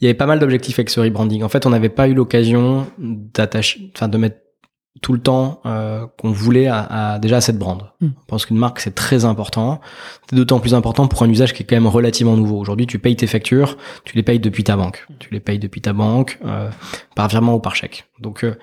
il y avait pas mal d'objectifs avec ce rebranding. En fait, on n'avait pas eu l'occasion d'attacher, enfin de mettre tout le temps euh, qu'on voulait à, déjà à cette brand. Mm. Je pense qu'une marque c'est très important. C'est d'autant plus important pour un usage qui est quand même relativement nouveau. Aujourd'hui, tu payes tes factures, tu les payes depuis ta banque. Tu les payes depuis ta banque euh, par virement ou par chèque. Donc euh,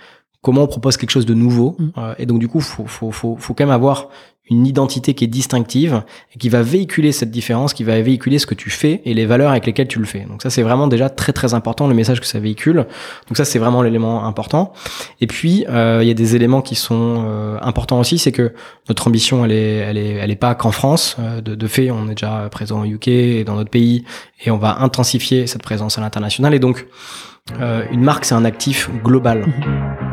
comment on propose quelque chose de nouveau mm. euh, et donc du coup faut, faut, faut, faut quand même avoir une identité qui est distinctive et qui va véhiculer cette différence, qui va véhiculer ce que tu fais et les valeurs avec lesquelles tu le fais. Donc ça c'est vraiment déjà très très important le message que ça véhicule. Donc ça c'est vraiment l'élément important. Et puis euh, il y a des éléments qui sont euh, importants aussi, c'est que notre ambition elle est elle est elle est pas qu'en France. de, de fait on est déjà présent au UK et dans d'autres pays et on va intensifier cette présence à l'international et donc une marque c'est un actif global. Mm-hmm.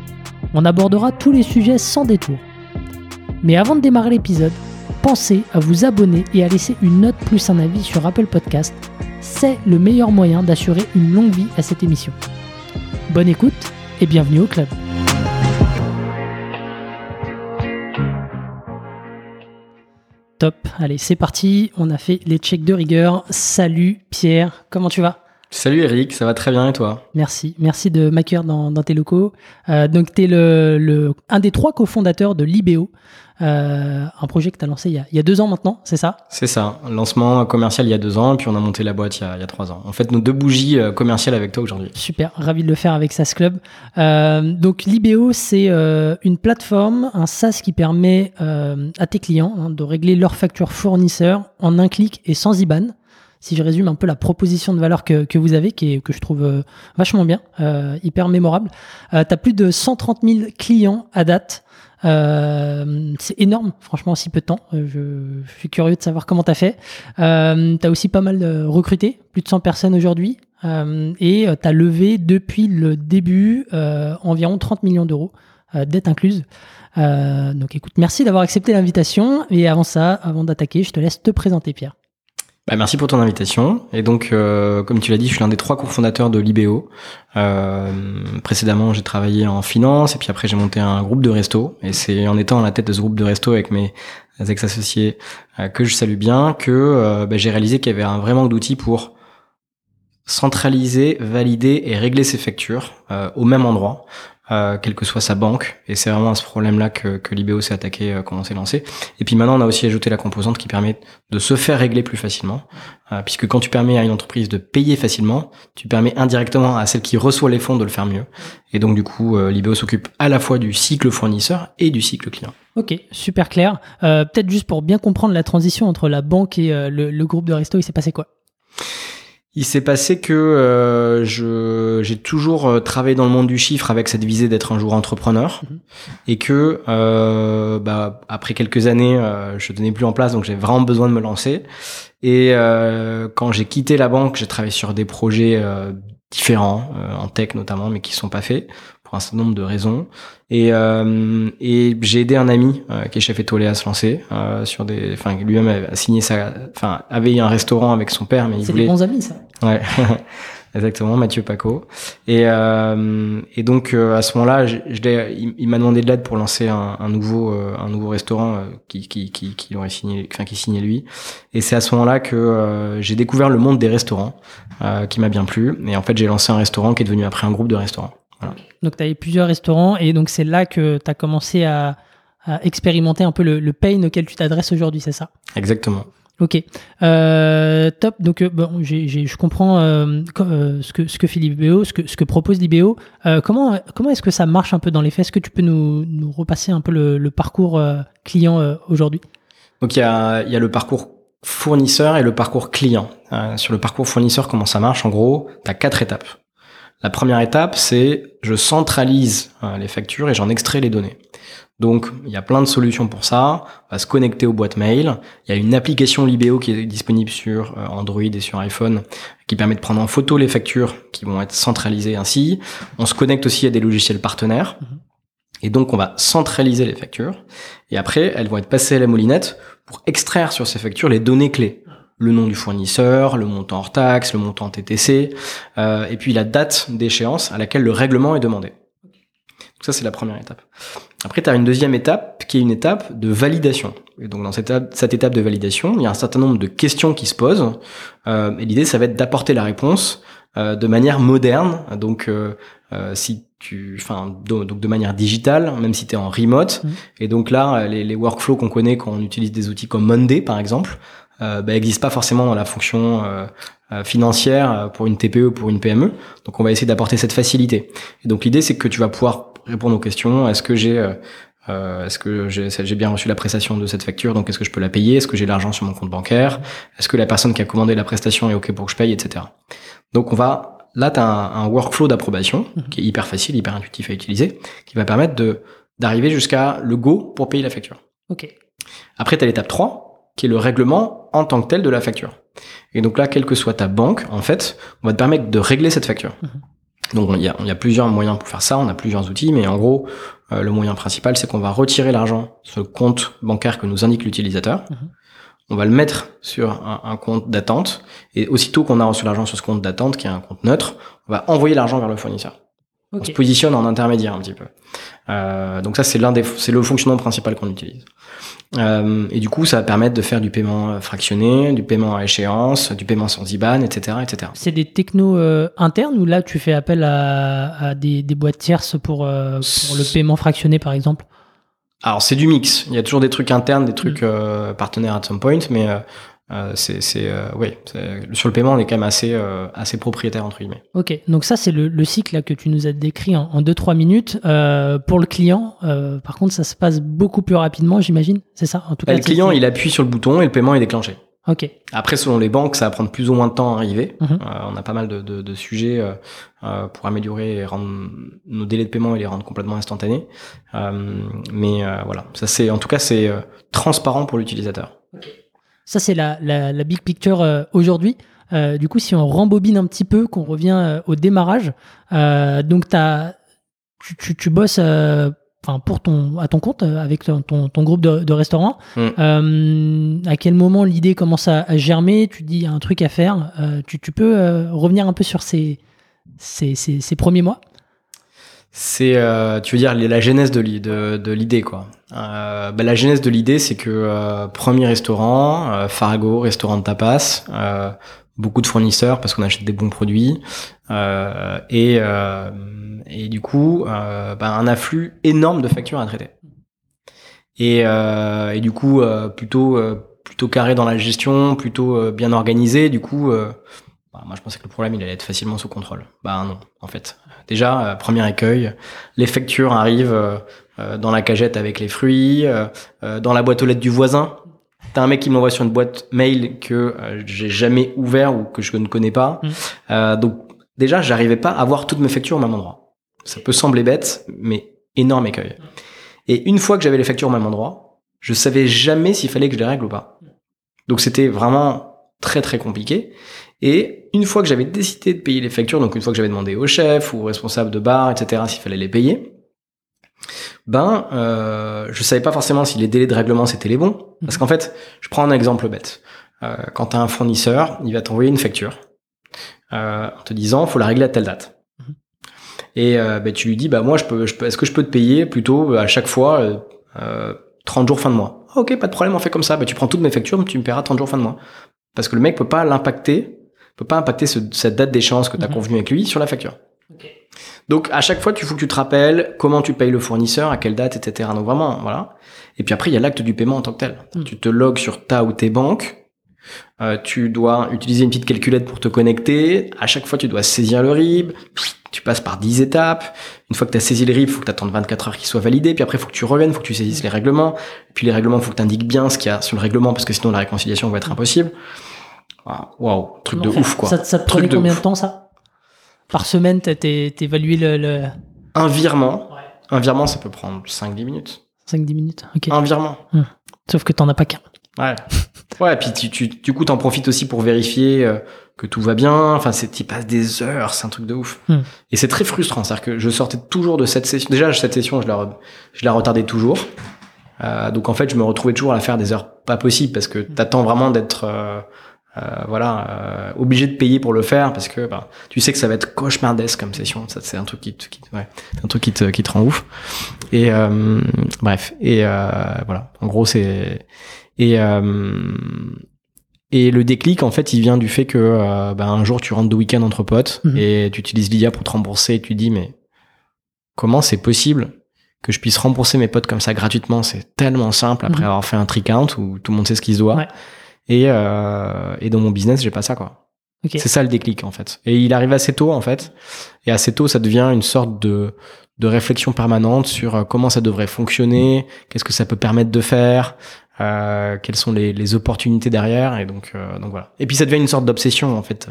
On abordera tous les sujets sans détour. Mais avant de démarrer l'épisode, pensez à vous abonner et à laisser une note plus un avis sur Apple Podcast. C'est le meilleur moyen d'assurer une longue vie à cette émission. Bonne écoute et bienvenue au club. Top, allez c'est parti, on a fait les checks de rigueur. Salut Pierre, comment tu vas? Salut Eric, ça va très bien et toi Merci, merci de m'accueillir dans, tes locaux. Euh, donc tu es le, un des trois cofondateurs de Libéo, euh, un projet que tu as lancé il y a, deux ans maintenant, c'est ça? C'est ça, lancement commercial il y a deux ans, puis on a monté la boîte il y a, trois ans. En fait, nos deux bougies euh, commerciales avec toi aujourd'hui. Super, ravi de le faire avec SaaS Club. donc Libéo, c'est une plateforme, un SaaS qui permet à tes clients hein, de régler leurs factures fournisseurs en un clic et sans IBAN si je résume un peu la proposition de valeur que, que vous avez, qui est, que je trouve euh, vachement bien, euh, hyper mémorable. Euh, tu as plus de 130 000 clients à date. Euh, c'est énorme, franchement, en si peu de temps. Euh, je, suis curieux de savoir comment tu as fait. Euh, tu as aussi pas mal recruté, plus de 100 personnes aujourd'hui. et tu as levé depuis le début environ 30 millions d'euros, dette incluse. donc écoute, merci d'avoir accepté l'invitation. Et avant ça, avant d'attaquer, je te laisse te présenter, Pierre. Bah, merci pour ton invitation. Et donc, euh, comme tu l'as dit, je suis l'un des trois cofondateurs de Libéo. Euh, précédemment, j'ai travaillé en finance et puis après, j'ai monté un groupe de resto. Et c'est en étant à la tête de ce groupe de resto avec mes ex-associés euh, que je salue bien que euh, bah, j'ai réalisé qu'il y avait un vrai manque d'outils pour centraliser, valider et régler ses factures euh, au même endroit. Euh, quelle que soit sa banque. Et c'est vraiment à ce problème-là que, que l'IBO s'est attaqué euh, quand on s'est lancé. Et puis maintenant, on a aussi ajouté la composante qui permet de se faire régler plus facilement, euh, puisque quand tu permets à une entreprise de payer facilement, tu permets indirectement à celle qui reçoit les fonds de le faire mieux. Et donc du coup, euh, l'IBO s'occupe à la fois du cycle fournisseur et du cycle client. Ok, super clair. Peut-être juste pour bien comprendre la transition entre la banque et le, le groupe de resto, il s'est passé quoi? Il s'est passé que euh, je j'ai toujours euh, travaillé dans le monde du chiffre avec cette visée d'être un jour entrepreneur. Mhm. et que euh, bah, après quelques années euh, je tenais plus en place donc j'ai vraiment besoin de me lancer. Et euh, quand j'ai quitté la banque j'ai travaillé sur des projets différents en tech notamment mais qui sont pas faits pour un certain nombre de raisons. Et, euh, et j'ai aidé un ami euh, qui est chef étoilé à se lancer euh, sur des, enfin lui-même a signé sa, enfin avait un restaurant avec son père, mais il c'est des bons amis ça. Ouais. Exactement, Mathieu Paco. Et, euh, et donc euh, à ce moment-là, je, il, il m'a demandé de l'aide pour lancer un, un nouveau euh, un nouveau restaurant euh, qui qui qui qui aurait signé, enfin qui signait lui. Et c'est à ce moment-là que j'ai découvert le monde des restaurants, qui m'a bien plu. Et en fait, j'ai lancé un restaurant qui est devenu après un groupe de restaurants. Donc, tu avais plusieurs restaurants et donc c'est là que tu as commencé à, expérimenter un peu le, le pain auquel tu t'adresses aujourd'hui, c'est ça? Exactement. Ok, euh, top. Donc, euh, bon, je comprends euh, ce que ce que fait Libéo, ce que ce que propose Libéo. comment comment est-ce que ça marche un peu dans les faits? Est-ce que tu peux nous, nous repasser un peu le, parcours client aujourd'hui? Donc, il y a il y a le parcours fournisseur et le parcours client. sur le parcours fournisseur, comment ça marche? En gros, tu as quatre étapes. La première étape, c'est je centralise euh, les factures et j'en extrais les données. Donc, il y a plein de solutions pour ça. On va se connecter aux boîtes mail. Il y a une application Libéo qui est disponible sur euh, Android et sur iPhone qui permet de prendre en photo les factures qui vont être centralisées ainsi. On se connecte aussi à des logiciels partenaires. Mhm. Et donc, on va centraliser les factures. Et après, elles vont être passées à la moulinette pour extraire sur ces factures les données clés. Le nom du fournisseur, le montant hors taxe, le montant TTC, euh, et puis la date d'échéance à laquelle le règlement est demandé. Ça, c'est la première étape. Après, tu as une deuxième étape qui est une étape de validation. Et donc, dans cette étape, cette étape de validation, il y a un certain nombre de questions qui se posent. Euh, et l'idée, ça va être d'apporter la réponse euh, de manière moderne. Donc, euh, euh si tu, enfin, donc de manière digitale, même si tu es en remote. Mmh. Et donc là, les, les workflows qu'on connaît quand on utilise des outils comme Monday, par exemple, euh, bah, n'existent pas forcément dans la fonction euh, financière pour une TPE ou pour une PME. Donc, on va essayer d'apporter cette facilité. Et donc, l'idée, c'est que tu vas pouvoir répondre aux questions. Est-ce que j'ai euh, euh est-ce que j'ai bien reçu la prestation de cette facture, donc est-ce que je peux la payer? Est-ce que j'ai l'argent sur mon compte bancaire? Est-ce que la personne qui a commandé la prestation est OK pour que je paye, etc. Donc on va, là tu as un, workflow d'approbation mhm. qui est hyper facile, hyper intuitif à utiliser, qui va permettre de d'arriver jusqu'à le go pour payer la facture. OK. Après tu as l'étape 3 qui est le règlement en tant que tel de la facture. Et donc là, quelle que soit ta banque, en fait, on va te permettre de régler cette facture. Mhm. Donc il y a, il y a plusieurs moyens pour faire ça, on a plusieurs outils, mais en gros, euh, le moyen principal, c'est qu'on va retirer l'argent sur le compte bancaire que nous indique l'utilisateur. Mhm. On va le mettre sur un, un compte d'attente, et aussitôt qu'on a reçu l'argent sur ce compte d'attente, qui est un compte neutre, on va envoyer l'argent vers le fournisseur. On se positionne en intermédiaire un petit peu. Euh, donc ça, c'est l'un des, c'est le fonctionnement principal qu'on utilise. Euh, et du coup, ça va permettre de faire du paiement euh, fractionné, du paiement à échéance, du paiement sans IBAN, etc., etc. C'est des technos euh, internes ou là tu fais appel à, à des, des, boîtes tierces pour, euh, pour le paiement fractionné, par exemple? Alors c'est du mix. Il y a toujours des trucs internes, des trucs mm. partenaires at some point, mais euh, c'est, c'est euh, oui, sur le paiement, on est quand même assez, euh, assez propriétaire entre guillemets. Ok, donc ça c'est le, le, cycle là, que tu nous as décrit en 2-3 minutes. pour le client, par contre, ça se passe beaucoup plus rapidement, j'imagine. C'est ça, en tout cas. Bah, le client, il appuie sur le bouton et le paiement est déclenché. Ok. Après, selon les banques, ça va prendre plus ou moins de temps à arriver. Mhm. on a pas mal de, de, de sujets pour améliorer et rendre nos délais de paiement et les rendre complètement instantanés. mais voilà, ça c'est, en tout cas, c'est transparent pour l'utilisateur. Okay. Ça, c'est la, la, big picture euh, aujourd'hui. Euh, du coup, si on rembobine un petit peu, qu'on revient euh, au démarrage, donc as, tu, tu, tu bosses enfin pour ton à ton compte avec ton, ton, groupe de, de restaurants. Mm. à quel moment l'idée commence à, germer? Tu dis il y a un truc à faire. tu, tu, peux revenir un peu sur ces, ces, ces, ces premiers mois? C'est, euh, tu veux dire, la genèse de, l'idée, quoi. Euh, bah, la genèse de l'idée, c'est que euh, premier restaurant, euh, Farago, restaurant de tapas, beaucoup de fournisseurs parce qu'on achète des bons produits, et, et du coup, bah, un afflux énorme de factures à traiter. Et, et du coup, plutôt plutôt carré dans la gestion, plutôt bien organisé. Du coup, bah, moi je pensais que le problème il allait être facilement sous contrôle. Bah non, en fait. Déjà, euh, premier écueil, les factures arrivent euh, euh, dans la cagette avec les fruits, dans la boîte aux lettres du voisin. T'as un mec qui m'envoie sur une boîte mail que j'ai jamais ouvert ou que je ne connais pas. Mmh. donc déjà, j'arrivais pas à voir toutes mes factures au même endroit. Ça peut sembler bête, mais énorme écueil. Et une fois que j'avais les factures au même endroit, je savais jamais s'il fallait que je les règle ou pas. Donc c'était vraiment très très compliqué. Et une fois que j'avais décidé de payer les factures, donc une fois que j'avais demandé au chef ou au responsable de bar, etc., s'il fallait les payer, ben, euh, je savais pas forcément si les délais de règlement c'était les bons. Parce qu'en fait, je prends un exemple bête. Euh, quand tu as un fournisseur, il va t'envoyer une facture euh, en te disant faut la régler à telle date. Et euh, ben, tu lui dis bah moi je peux, je peux est-ce que je peux te payer plutôt à chaque fois euh, 30 jours fin de mois? ok, pas de problème, on fait comme ça. Ben, tu prends toutes mes factures, tu me paieras 30 jours fin de mois. Parce que le mec peut pas l'impacter peut pas impacter cette date d'échéance que tu as mhm. convenu avec lui sur la facture. Donc à chaque fois, tu faut que tu te rappelles comment tu payes le fournisseur, à quelle date, etc. Donc vraiment, voilà. Et puis après, il y a l'acte du paiement en tant que tel. Mhm. Tu te logs sur ta ou tes banques. Euh, tu dois utiliser une petite calculette pour te connecter. À chaque fois, tu dois saisir le RIB. Tu passes par 10 étapes. Une fois que tu as saisi le RIB, il faut que tu attendes 24 heures qu'il soit validé. Puis après, il faut que tu reviennes, il faut que tu saisisses les règlements. puis les règlements, il faut que tu indiques bien ce qu'il y a sur le règlement parce que sinon la réconciliation va être impossible. Ah, waouh, truc de ouf quoi. Ça, ça te prenait combien de, temps ça? Par semaine, évalué le, le, Un virement. Un virement, ça peut prendre 5-10 minutes. 5-10 minutes. Ok. Un virement. Sauf que t'en as pas qu'un. Ouais. Ouais, puis tu, tu, du coup, t'en profites aussi pour vérifier euh, que tout va bien. Enfin, c'est, tu passes des heures, c'est un truc de ouf. Hmm. Et c'est très frustrant. C'est-à-dire que je sortais toujours de cette session. Déjà, cette session, je la, re- je la retardais toujours. Euh, donc, en fait, je me retrouvais toujours à la faire des heures pas possibles parce que t'attends vraiment d'être, euh, euh, voilà, euh, obligé de payer pour le faire parce que bah, tu sais que ça va être cauchemardesque comme session. Ça, c'est un truc qui, te- qui, ouais, c'est un truc qui te, qui te rend ouf. Et euh, bref. Et euh, voilà. En gros, c'est et euh, et le déclic, en fait, il vient du fait que bah, un jour tu rentres de week-end entre potes Mhm. et tu utilises Lydia pour te rembourser et tu dis mais comment c'est possible que je puisse rembourser mes potes comme ça gratuitement? C'est tellement simple après Mhm. avoir fait un trick count où tout le monde sait ce qu'il se doit. Ouais. Et, euh, et dans mon business, j'ai pas ça quoi. C'est ça le déclic en fait. Et il arrive assez tôt en fait. Et assez tôt, ça devient une sorte de, de réflexion permanente sur euh, comment ça devrait fonctionner, qu'est-ce que ça peut permettre de faire, euh, quelles sont les, les opportunités derrière. Et donc, euh, donc voilà. Et puis ça devient une sorte d'obsession en fait.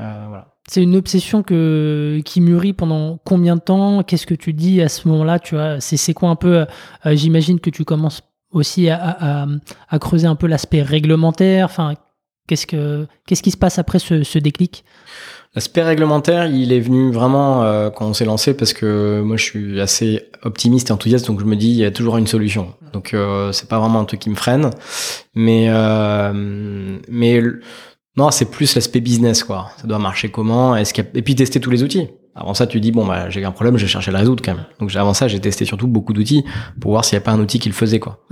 Euh, voilà. C'est une obsession que, qui mûrit pendant combien de temps? Qu'est-ce que tu dis à ce moment-là? Tu vois, c'est, c'est quoi un peu euh, J'imagine que tu commences aussi à, creuser un peu l'aspect réglementaire. Enfin, qu'est-ce que qu'est-ce qui se passe après ce, ce déclic? L'aspect réglementaire, il est venu vraiment euh, quand on s'est lancé parce que moi je suis assez optimiste et enthousiaste, donc je me dis il y a toujours une solution. Donc euh, c'est pas vraiment un truc qui me freine, mais euh, mais non, c'est plus l'aspect business quoi. Ça doit marcher comment? Est-ce qu'il a- et puis tester tous les outils. Avant ça, tu dis bon bah j'ai un problème, je vais chercher à le résoudre quand même. Donc avant ça, j'ai testé surtout beaucoup d'outils pour voir s'il n'y a pas un outil qui le faisait quoi.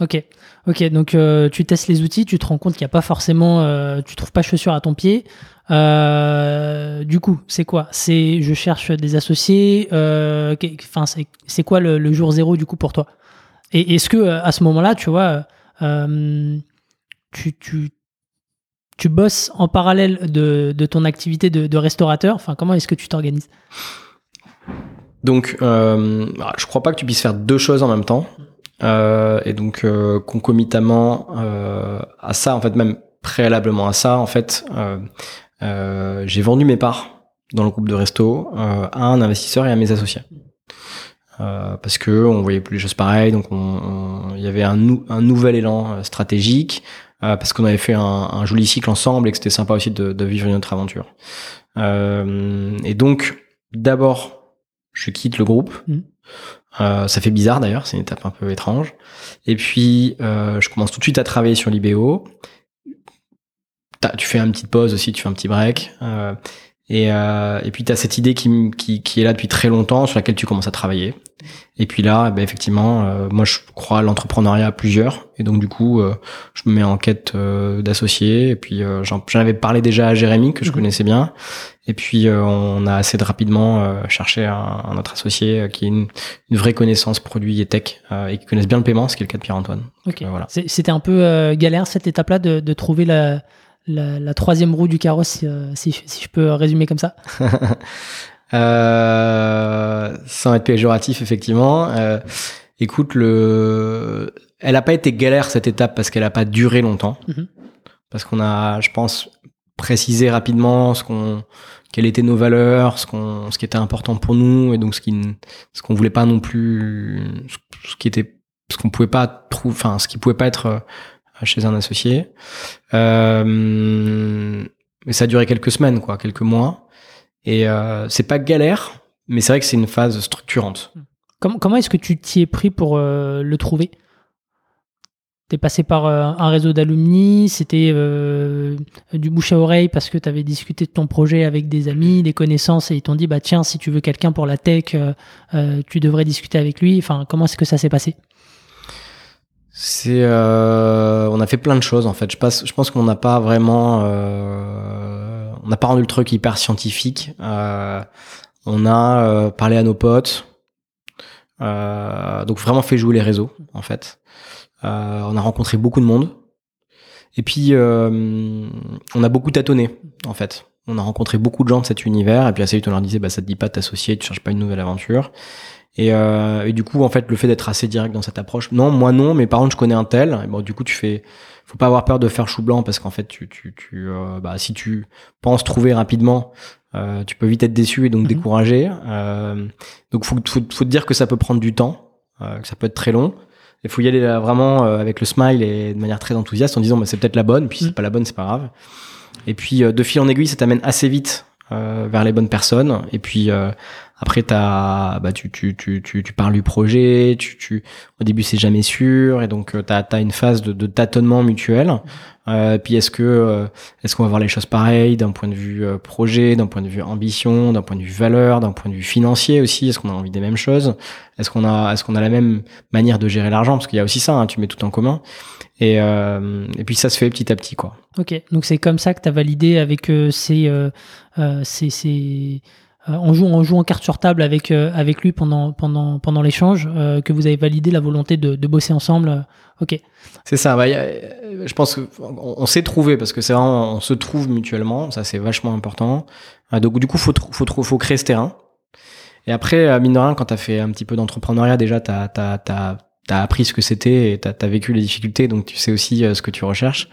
Ok, ok. Donc euh, tu testes les outils, tu te rends compte qu'il n'y a pas forcément, euh, tu trouves pas chaussure à ton pied. Euh, du coup, c'est quoi? C'est je cherche des associés. euh, Enfin, c'est quoi le, le jour zéro du coup pour toi? Et est-ce que à ce moment-là, tu vois, tu, tu tu bosses en parallèle de, ton activité de, restaurateur comment est-ce que tu t'organises? Donc, euh, je crois pas que tu puisses faire deux choses en même temps. Euh, et donc, euh, concomitamment euh, à ça, en fait, même préalablement à ça, en fait, j'ai vendu mes parts dans le groupe de resto à un investisseur et à mes associés. Parce que on voyait plus les choses pareilles, donc on- on- il y avait un, nou- un nouvel élan stratégique, parce qu'on avait fait un, un joli cycle ensemble et que c'était sympa aussi de, de vivre une autre aventure. Euh, et donc, d'abord, je quitte le groupe. Mhm. Euh, ça fait bizarre d'ailleurs, c'est une étape un peu étrange. Et puis, euh, je commence tout de suite à travailler sur l'IBO. Tu fais une petite pause aussi, tu fais un petit break. euh, et, euh, et puis, tu as cette idée qui, qui, qui est là depuis très longtemps, sur laquelle tu commences à travailler. Et puis là, ben, effectivement, euh, moi, je crois à l'entrepreneuriat à plusieurs. Et donc, du coup, euh, je me mets en quête euh, d'associés. Et puis, euh, j'en avais parlé déjà à Jérémy, que je Mhm. connaissais bien. Et puis, euh, on a assez de rapidement euh, cherché un, un autre associé euh, qui a une, une vraie connaissance produit et tech euh, et qui connaisse bien le paiement, ce qui est le cas de Pierre-Antoine. Ok. Euh, voilà. C'était un peu euh, galère cette étape-là de, de trouver la, la, la troisième roue du carrosse, euh, si, je- si je peux résumer comme ça. Euh, sans être péjoratif, effectivement. Euh, écoute, le, elle a pas été galère cette étape parce qu'elle a pas duré longtemps. Mhm. Parce qu'on a, je pense, précisé rapidement ce qu'on, quelles étaient nos valeurs, ce qu'on, ce qui était important pour nous et donc ce qui, ce qu'on voulait pas non plus, ce- qui était, ce qu'on pouvait pas trouver, enfin, ce qui pouvait pas être euh, chez un associé. Euh, mais ça a duré quelques semaines, quoi, quelques mois. Et euh, c'est pas galère, mais c'est vrai que c'est une phase structurante. Comment, est-ce que tu t'y es pris pour euh, le trouver? T'es passé par euh, un réseau d'alumni, c'était du bouche à oreille parce que tu avais discuté de ton projet avec des amis, des connaissances et ils t'ont dit bah tiens si tu veux quelqu'un pour la tech, tu devrais discuter avec lui. Enfin comment est-ce que ça s'est passé? C'est, euh, on a fait plein de choses en fait. Je pense, qu'on n'a pas vraiment, euh, on n'a pas rendu le truc hyper scientifique. Euh, on a parlé à nos potes, donc vraiment fait jouer les réseaux en fait. On a rencontré beaucoup de monde. Et puis, on a beaucoup tâtonné, en fait. On a rencontré beaucoup de gens de cet univers, et puis assez vite, on leur disait, bah, ça te dit pas de t'associer, tu cherches pas une nouvelle aventure. Et, euh, et du coup, en fait, le fait d'être assez direct dans cette approche, non, moi non, mais par contre, je connais un tel. Et bon, du coup, tu fais, faut pas avoir peur de faire chou blanc parce qu'en fait, tu, tu, tu, euh, bah, si tu penses trouver rapidement, euh, tu peux vite être déçu et donc Mhm. découragé. Euh, donc, faut, faut, faut te dire que ça peut prendre du temps. que ça peut être très long. Il faut y aller vraiment avec le smile et de manière très enthousiaste en disant bah, c'est peut-être la bonne, puis si c'est mm. pas la bonne, c'est pas grave. Et puis de fil en aiguille, ça t'amène assez vite vers les bonnes personnes. Et puis après, as, bah, tu, tu, tu, tu, tu parles du projet, tu, tu, au début, c'est jamais sûr, et donc tu as, as, une phase de, de tâtonnement mutuel. Euh, puis est-ce que euh, est-ce qu'on va voir les choses pareilles d'un point de vue euh, projet, d'un point de vue ambition, d'un point de vue valeur, d'un point de vue financier aussi? Est-ce qu'on a envie des mêmes choses? Est-ce qu'on a est-ce qu'on a la même manière de gérer l'argent? Parce qu'il y a aussi ça, hein, tu mets tout en commun. Et, euh, et puis ça se fait petit à petit, quoi. Ok, donc c'est comme ça que tu as validé avec ces, ces, ces euh, on joue on joue en carte sur table avec euh, avec lui pendant pendant pendant l'échange euh, que vous avez validé la volonté de, de bosser ensemble ok. C'est ça bah, je pense qu'on on, s'est trouvé parce que c'est vraiment on se trouve mutuellement ça c'est vachement important. Donc du coup faut faut faut créer ce terrain. Et après mine de rien quand t'as fait un petit peu d'entrepreneuriat déjà t'as t'as t'as t'as appris ce que c'était et t'as as vécu les difficultés donc tu sais aussi ce que tu recherches.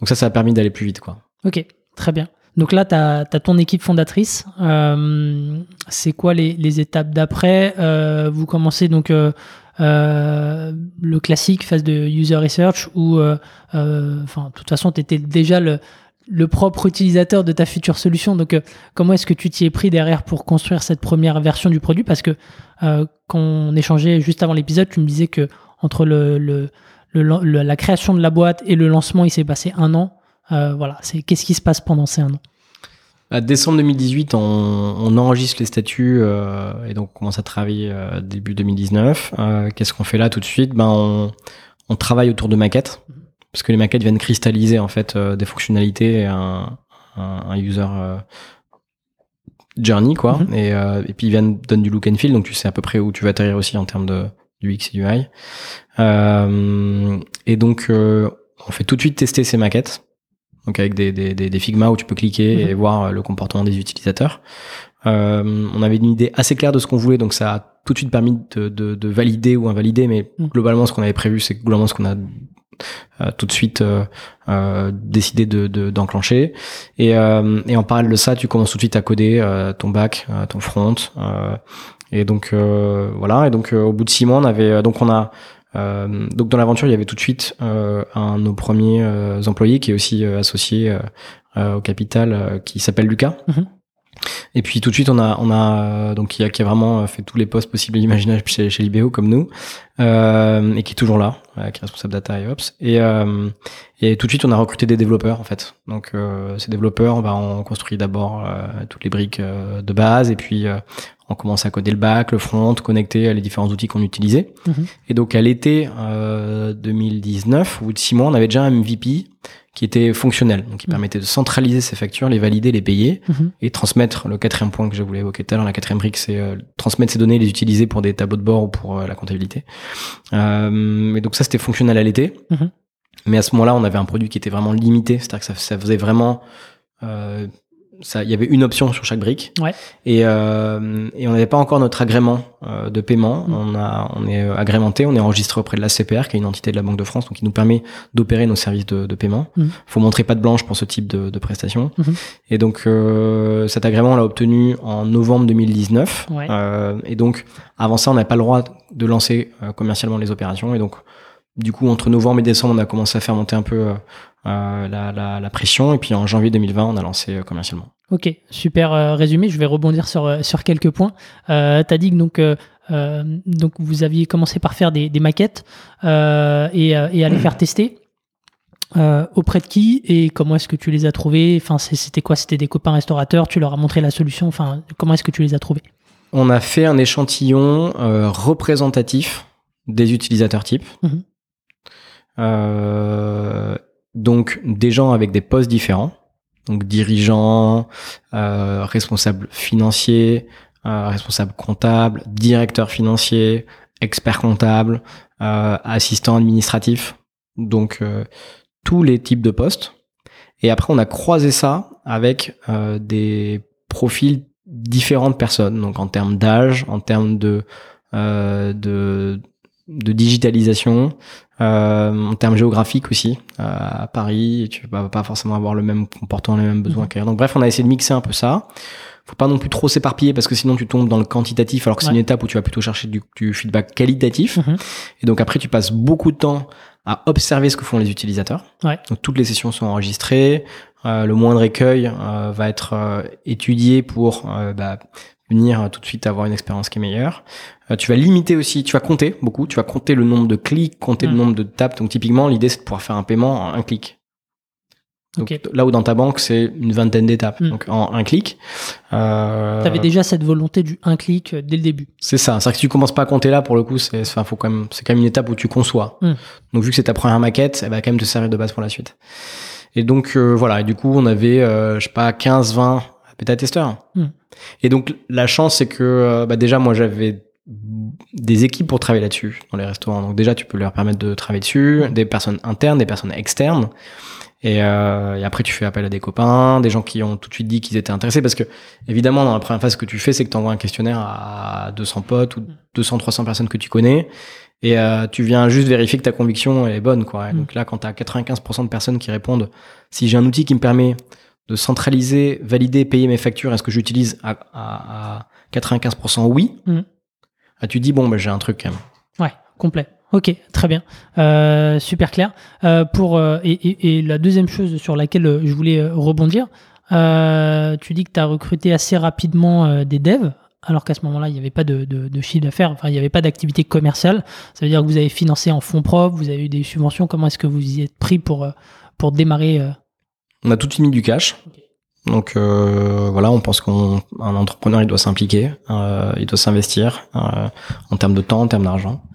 Donc ça ça a permis d'aller plus vite quoi. Ok très bien donc là, tu as, ton équipe fondatrice. Euh, c'est quoi les, étapes d'après euh, Vous commencez donc euh, le classique phase de user research où, enfin, de toute façon, tu étais déjà le, propre utilisateur de ta future solution. Donc, comment est-ce que tu t'y es pris derrière pour construire cette première version du produit? Parce que quand on échangeait juste avant l'épisode, tu me disais que entre la création de la boîte et le lancement, il s'est passé un an. Euh, voilà, c'est qu'est-ce qui se passe pendant ces un an? À décembre 2018, on, on enregistre les statuts euh, et donc on commence à travailler euh, début 2019. Qu'est-ce qu'on fait là tout de suite? Ben on, on, travaille autour de maquettes parce que les maquettes viennent cristalliser en fait des fonctionnalités et un, un, user journey quoi. Mhm. Et, et, puis ils viennent donnent du look and feel donc tu sais à peu près où tu vas atterrir aussi en termes de du X et du Y. et donc on fait tout de suite tester ces maquettes donc avec des, des, des, Figma où tu peux cliquer et mhm. voir euh, le comportement des utilisateurs. Euh, on avait une idée assez claire de ce qu'on voulait, donc ça a tout de suite permis de, de, de valider ou invalider, mais mhm. globalement ce qu'on avait prévu, c'est globalement ce qu'on a euh, tout de suite euh, euh décidé de d'enclencher et, euh, et en parallèle de ça tu commences tout de suite à coder ton back ton front et donc voilà et donc au bout de six mois on avait donc on a donc dans l'aventure, il y avait tout de suite euh, un de nos premiers euh, employés qui est aussi associé au capital, qui s'appelle Lucas. Mhm. Et puis tout de suite, on a, on a donc qui a, qui a vraiment fait tous les postes possibles et imaginables chez, chez Libéo comme nous, euh, et qui est toujours là, qui est responsable data et ops. Et, euh, et tout de suite, on a recruté des développeurs en fait. Donc ces développeurs, bah, on construit d'abord toutes les briques de base, et puis on commence à coder le back, le front, connecter les différents outils qu'on utilisait. Mhm. Et donc à l'été euh, 2019, au bout de six mois, on avait déjà un MVP qui était fonctionnel, donc qui mhm. permettait de centraliser ces factures, les valider, les payer mhm. et transmettre le quatrième point que je voulais évoquer tout à l'heure. La quatrième brique, c'est euh, transmettre ces données, les utiliser pour des tableaux de bord ou pour euh, la comptabilité. Euh, et donc ça, c'était fonctionnel à l'été. Mais à ce moment-là, on avait un produit qui était vraiment limité, c'est-à-dire que ça, ça faisait vraiment euh, ça, il y avait une option sur chaque brique. Ouais. Et, euh, et on n'avait pas encore notre agrément euh, de paiement. Mm. On a, on est agrémenté, on est enregistré auprès de la CPR, qui est une entité de la Banque de France, donc qui nous permet d'opérer nos services de, de paiement. Mm. Faut montrer pas de blanche pour ce type de, de prestations. Mm-hmm. Et donc euh, cet agrément, on l'a obtenu en novembre 2019. Ouais. Euh, et donc avant ça, on n'avait pas le droit de lancer euh, commercialement les opérations. Et donc du coup, entre novembre et décembre, on a commencé à faire monter un peu euh, euh, la, la, la, pression. Et puis en janvier 2020, on a lancé euh, commercialement. Ok, super résumé. Je vais rebondir sur, sur quelques points. Euh, tu as dit que donc, donc vous aviez commencé par faire des, des maquettes et, et à les faire tester. auprès de qui et comment est-ce que tu les as trouvés? Enfin, c'était quoi? C'était des copains restaurateurs? Tu leur as montré la solution? Enfin, comment est-ce que tu les as trouvés? On a fait un échantillon représentatif des utilisateurs types. Mhm. Euh, donc des gens avec des postes différents, donc dirigeants, euh, responsables financiers, euh, responsables comptables, directeurs financiers, experts comptables, euh, assistants administratifs, donc euh, tous les types de postes. Et après, on a croisé ça avec euh, des profils différents de personnes, donc en termes d'âge, en termes de, de de digitalisation, euh, en termes géographiques aussi. Euh, à Paris, tu vas pas forcément avoir le même comportement, les mêmes besoins mmh. qu'ailleurs. Donc bref, on a essayé de mixer un peu ça. Faut pas non plus trop s'éparpiller parce que sinon tu tombes dans le quantitatif alors que c'est une étape où tu vas plutôt chercher du, du feedback qualitatif. Mmh. Et donc après, tu passes beaucoup de temps à observer ce que font les utilisateurs. Ouais. Donc toutes les sessions sont enregistrées. Euh, le moindre écueil euh, va être euh, étudié pour bah, venir tout de suite avoir une expérience qui est meilleure. Euh, tu vas limiter aussi, tu vas compter beaucoup, tu vas compter le nombre de clics, compter le mm. nombre de tapes. Donc typiquement, l'idée c'est de pouvoir faire un paiement en un clic. Donc, Là où dans ta banque, c'est une vingtaine d'étapes. Mm. Donc en un clic. Euh... Tu avais déjà cette volonté du un clic euh, dès le début. C'est ça. C'est que si tu commences pas à compter là, pour le coup, c'est enfin, faut quand même, c'est quand même une étape où tu conçois. Mm. Donc vu que c'est ta première maquette, elle va quand même te servir de base pour la suite. Et donc euh, voilà. Et du coup, on avait, euh, je sais pas, 15, 20 bêta-testeurs. Et donc la chance, c'est que bah, déjà moi j'avais des équipes pour travailler là-dessus dans les restaurants. Donc déjà, tu peux leur permettre de travailler dessus, des personnes internes, des personnes externes. Et, euh, et, après, tu fais appel à des copains, des gens qui ont tout de suite dit qu'ils étaient intéressés. Parce que, évidemment, dans la première phase, ce que tu fais, c'est que tu envoies un questionnaire à 200 potes ou 200, 300 personnes que tu connais. Et euh, tu viens juste vérifier que ta conviction est bonne. Quoi. Mm. donc là, quand tu as 95% de personnes qui répondent, si j'ai un outil qui me permet de centraliser, valider, payer mes factures, est-ce que j'utilise à, à, à 95% oui? Mm. Ah, tu dis, bon, bah, j'ai un truc quand même. Ouais, complet. Ok, très bien, euh, super clair. Euh, pour euh, et, et, la deuxième chose sur laquelle je voulais rebondir, tu dis que tu as recruté assez rapidement des devs, alors qu'à ce moment-là, il n'y avait pas de, de, de chiffre d'affaires, enfin, il n'y avait pas d'activité commerciale. Ça veut dire que vous avez financé en fonds propres, vous avez eu des subventions. Comment est-ce que vous y êtes pris pour pour démarrer On a tout de suite mis du cash. Donc euh, voilà, on pense qu'un entrepreneur il doit s'impliquer, euh, il doit s'investir euh, en termes de temps, en termes d'argent.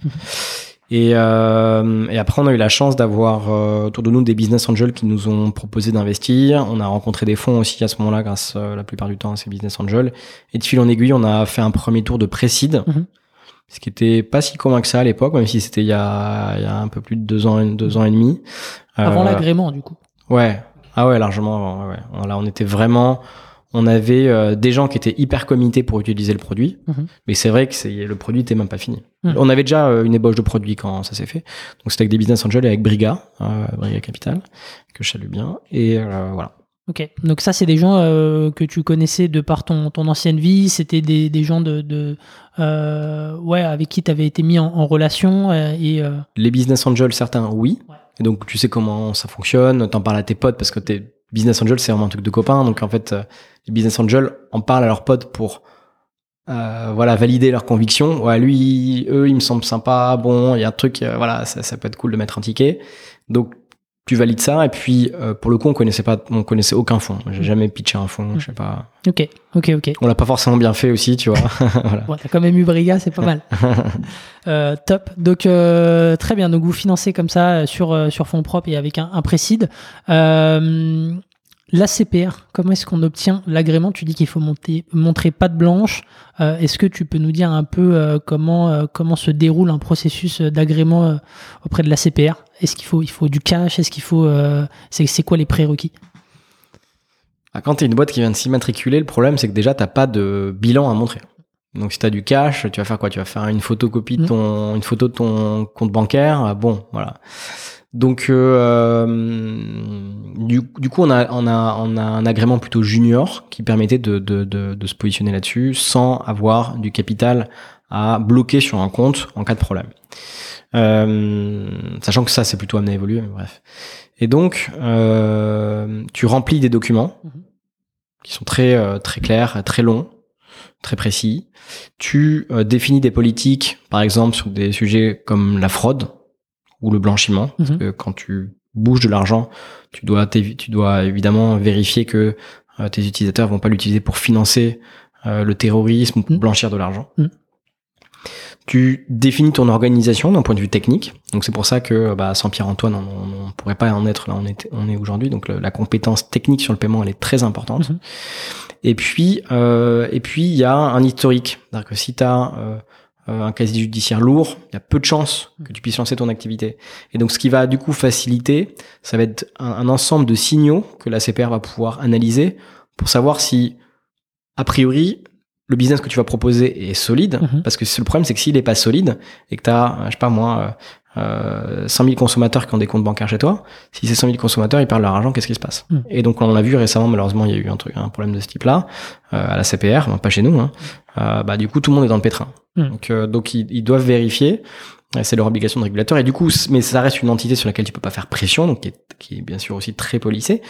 Et, et, après, on a eu la chance d'avoir autour de nous des business angels qui nous ont proposé d'investir. On a rencontré des fonds aussi à ce moment-là, grâce la plupart du temps à ces business angels. Et de fil en aiguille, on a fait un premier tour de précide, mhm. ce qui était pas si commun que ça à l'époque, même si c'était il, y a, il y a un peu plus de deux ans, deux ans et demi. Avant l'agrément, du coup. Ouais, ah ouais, largement. Ouais, ouais. Là, on était vraiment. On avait euh, des gens qui étaient hyper comités pour utiliser le produit, mhm. mais c'est vrai que le produit était même pas fini. Mhm. On avait déjà euh, une ébauche de produit quand ça s'est fait. Donc c'était avec des business angels et avec Briga, euh, Briga Capital, que je salue bien. Et voilà. Ok, donc ça c'est des gens que tu connaissais de par ton, ton ancienne vie, c'était des, des gens de, de ouais avec qui tu avais été mis en, en relation et les business angels certains oui, ouais. Et donc, tu sais comment ça fonctionne, t'en parles à tes potes parce que tes business angels, c'est vraiment un truc de copains. Donc, en fait, euh, les business angels en parlent à leurs potes pour, euh, voilà, valider leurs convictions. Ouais, lui, eux, ils me semblent sympas. Bon, il y a un truc, euh, voilà, ça, peut être cool de mettre un ticket. Tu valides ça. Et puis euh, pour le coup on connaissait pas on connaissait aucun fond. J'ai mm. jamais pitché un fond je sais pas. Ok ok ok. On l'a pas forcément bien fait aussi tu vois. Voilà. bon, t'as quand même eu Briga c'est pas mal. Euh, top. Donc euh, très bien. Donc vous financez comme ça sur sur fonds propres et avec un, un précide. La CPR, comment est-ce qu'on obtient l'agrément? Tu dis qu'il faut monter, montrer patte blanche. Est-ce que tu peux nous dire un peu comment, comment se déroule un processus d'agrément auprès de la CPR Est-ce qu'il faut, il faut du cash? Est-ce qu'il faut, c'est, quoi les prérequis? Ah, Quand tu es une boîte qui vient de s'immatriculer, le problème c'est que déjà tu n'as pas de bilan à montrer. Donc si tu as du cash, tu vas faire quoi? Tu vas faire une photocopie de mmh. ton, une photo de ton compte bancaire? Bon, voilà. Donc, euh, du, du, coup, on a, on, a, on a un agrément plutôt junior qui permettait de, de, de, de se positionner là-dessus sans avoir du capital à bloquer sur un compte en cas de problème. Euh, sachant que ça, c'est plutôt amené à évoluer, mais bref. Et donc, euh, tu remplis des documents mhm. qui sont très, euh, très clairs, très longs, très précis. Tu euh, définis des politiques, par exemple, sur des sujets comme la fraude ou le blanchiment. Parce mhm. que quand tu bouges de l'argent, tu dois, tu dois évidemment vérifier que euh, tes utilisateurs vont pas l'utiliser pour financer le terrorisme ou pour mhm. blanchir de l'argent. Mhm. Tu définis ton organisation d'un point de vue technique. Donc c'est pour ça que bah, sans Pierre-Antoine, on ne pourrait pas en être là on est, on est aujourd'hui. Donc la compétence technique sur le paiement, elle est très importante. Et puis, euh, et puis il y a un historique. C'est-à-dire que si tu as euh, un casier judiciaire lourd, il y a peu de chances que tu puisses lancer ton activité. Et donc, ce qui va du coup faciliter, ça va être un, ensemble de signaux que la CPR va pouvoir analyser pour savoir si, a priori, le business que tu vas proposer est solide, Mhm. parce que le problème c'est que s'il est pas solide et que tu as, je sais pas moi, euh, 100 000 consommateurs qui ont des comptes bancaires chez toi, si ces 100 000 consommateurs ils perdent leur argent, qu'est-ce qui se passe Mhm. Et donc on l'a vu récemment, malheureusement il y a eu un truc, un problème de ce type-là euh, à la CPR, pas chez nous. Hein. Euh, bah du coup tout le monde est dans le pétrin. Mhm. Donc euh, donc ils, ils doivent vérifier. C'est leur obligation de régulateur. Et du coup, mais ça reste une entité sur laquelle tu peux pas faire pression, donc qui est, qui est bien sûr aussi très policée.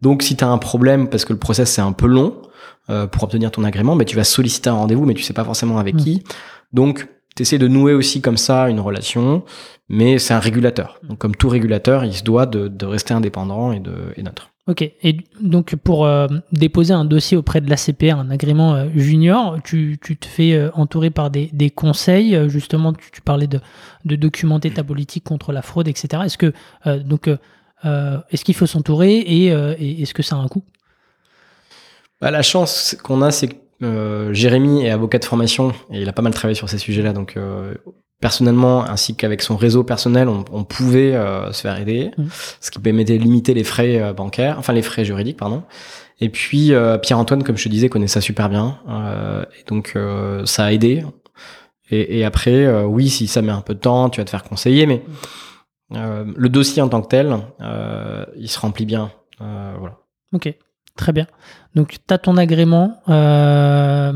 Donc si tu as un problème parce que le process c'est un peu long euh, pour obtenir ton agrément, mais tu vas solliciter un rendez-vous, mais tu sais pas forcément avec Mm. qui. Donc tu essaies de nouer aussi comme ça une relation, mais c'est un régulateur. Donc comme tout régulateur, il se doit de, de rester indépendant et, de, et neutre. Ok. Et donc, pour euh, déposer un dossier auprès de l'ACPR, un agrément euh, junior, tu, te fais euh, entourer par des, conseils. justement, tu, parlais de, de documenter ta politique contre la fraude, etc. Est-ce que donc est-ce qu'il faut s'entourer et, est-ce que ça a un coût? Bah, la chance qu'on a, c'est que Jérémy est avocat de formation et il a pas mal travaillé sur ces sujets-là. Donc, personnellement, ainsi qu'avec son réseau personnel, on, on pouvait euh, se faire aider, Mhm. ce qui permettait de limiter les frais euh, bancaires, enfin les frais juridiques, pardon. Et puis, euh, Pierre-Antoine, comme je te disais, connaît ça super bien. euh, et donc, euh, ça a aidé. Et, et après, euh, oui, si ça met un peu de temps, tu vas te faire conseiller, mais euh, le dossier en tant que tel, euh, il se remplit bien. Euh, voilà. Ok, très bien. Donc, tu as ton agrément. euh,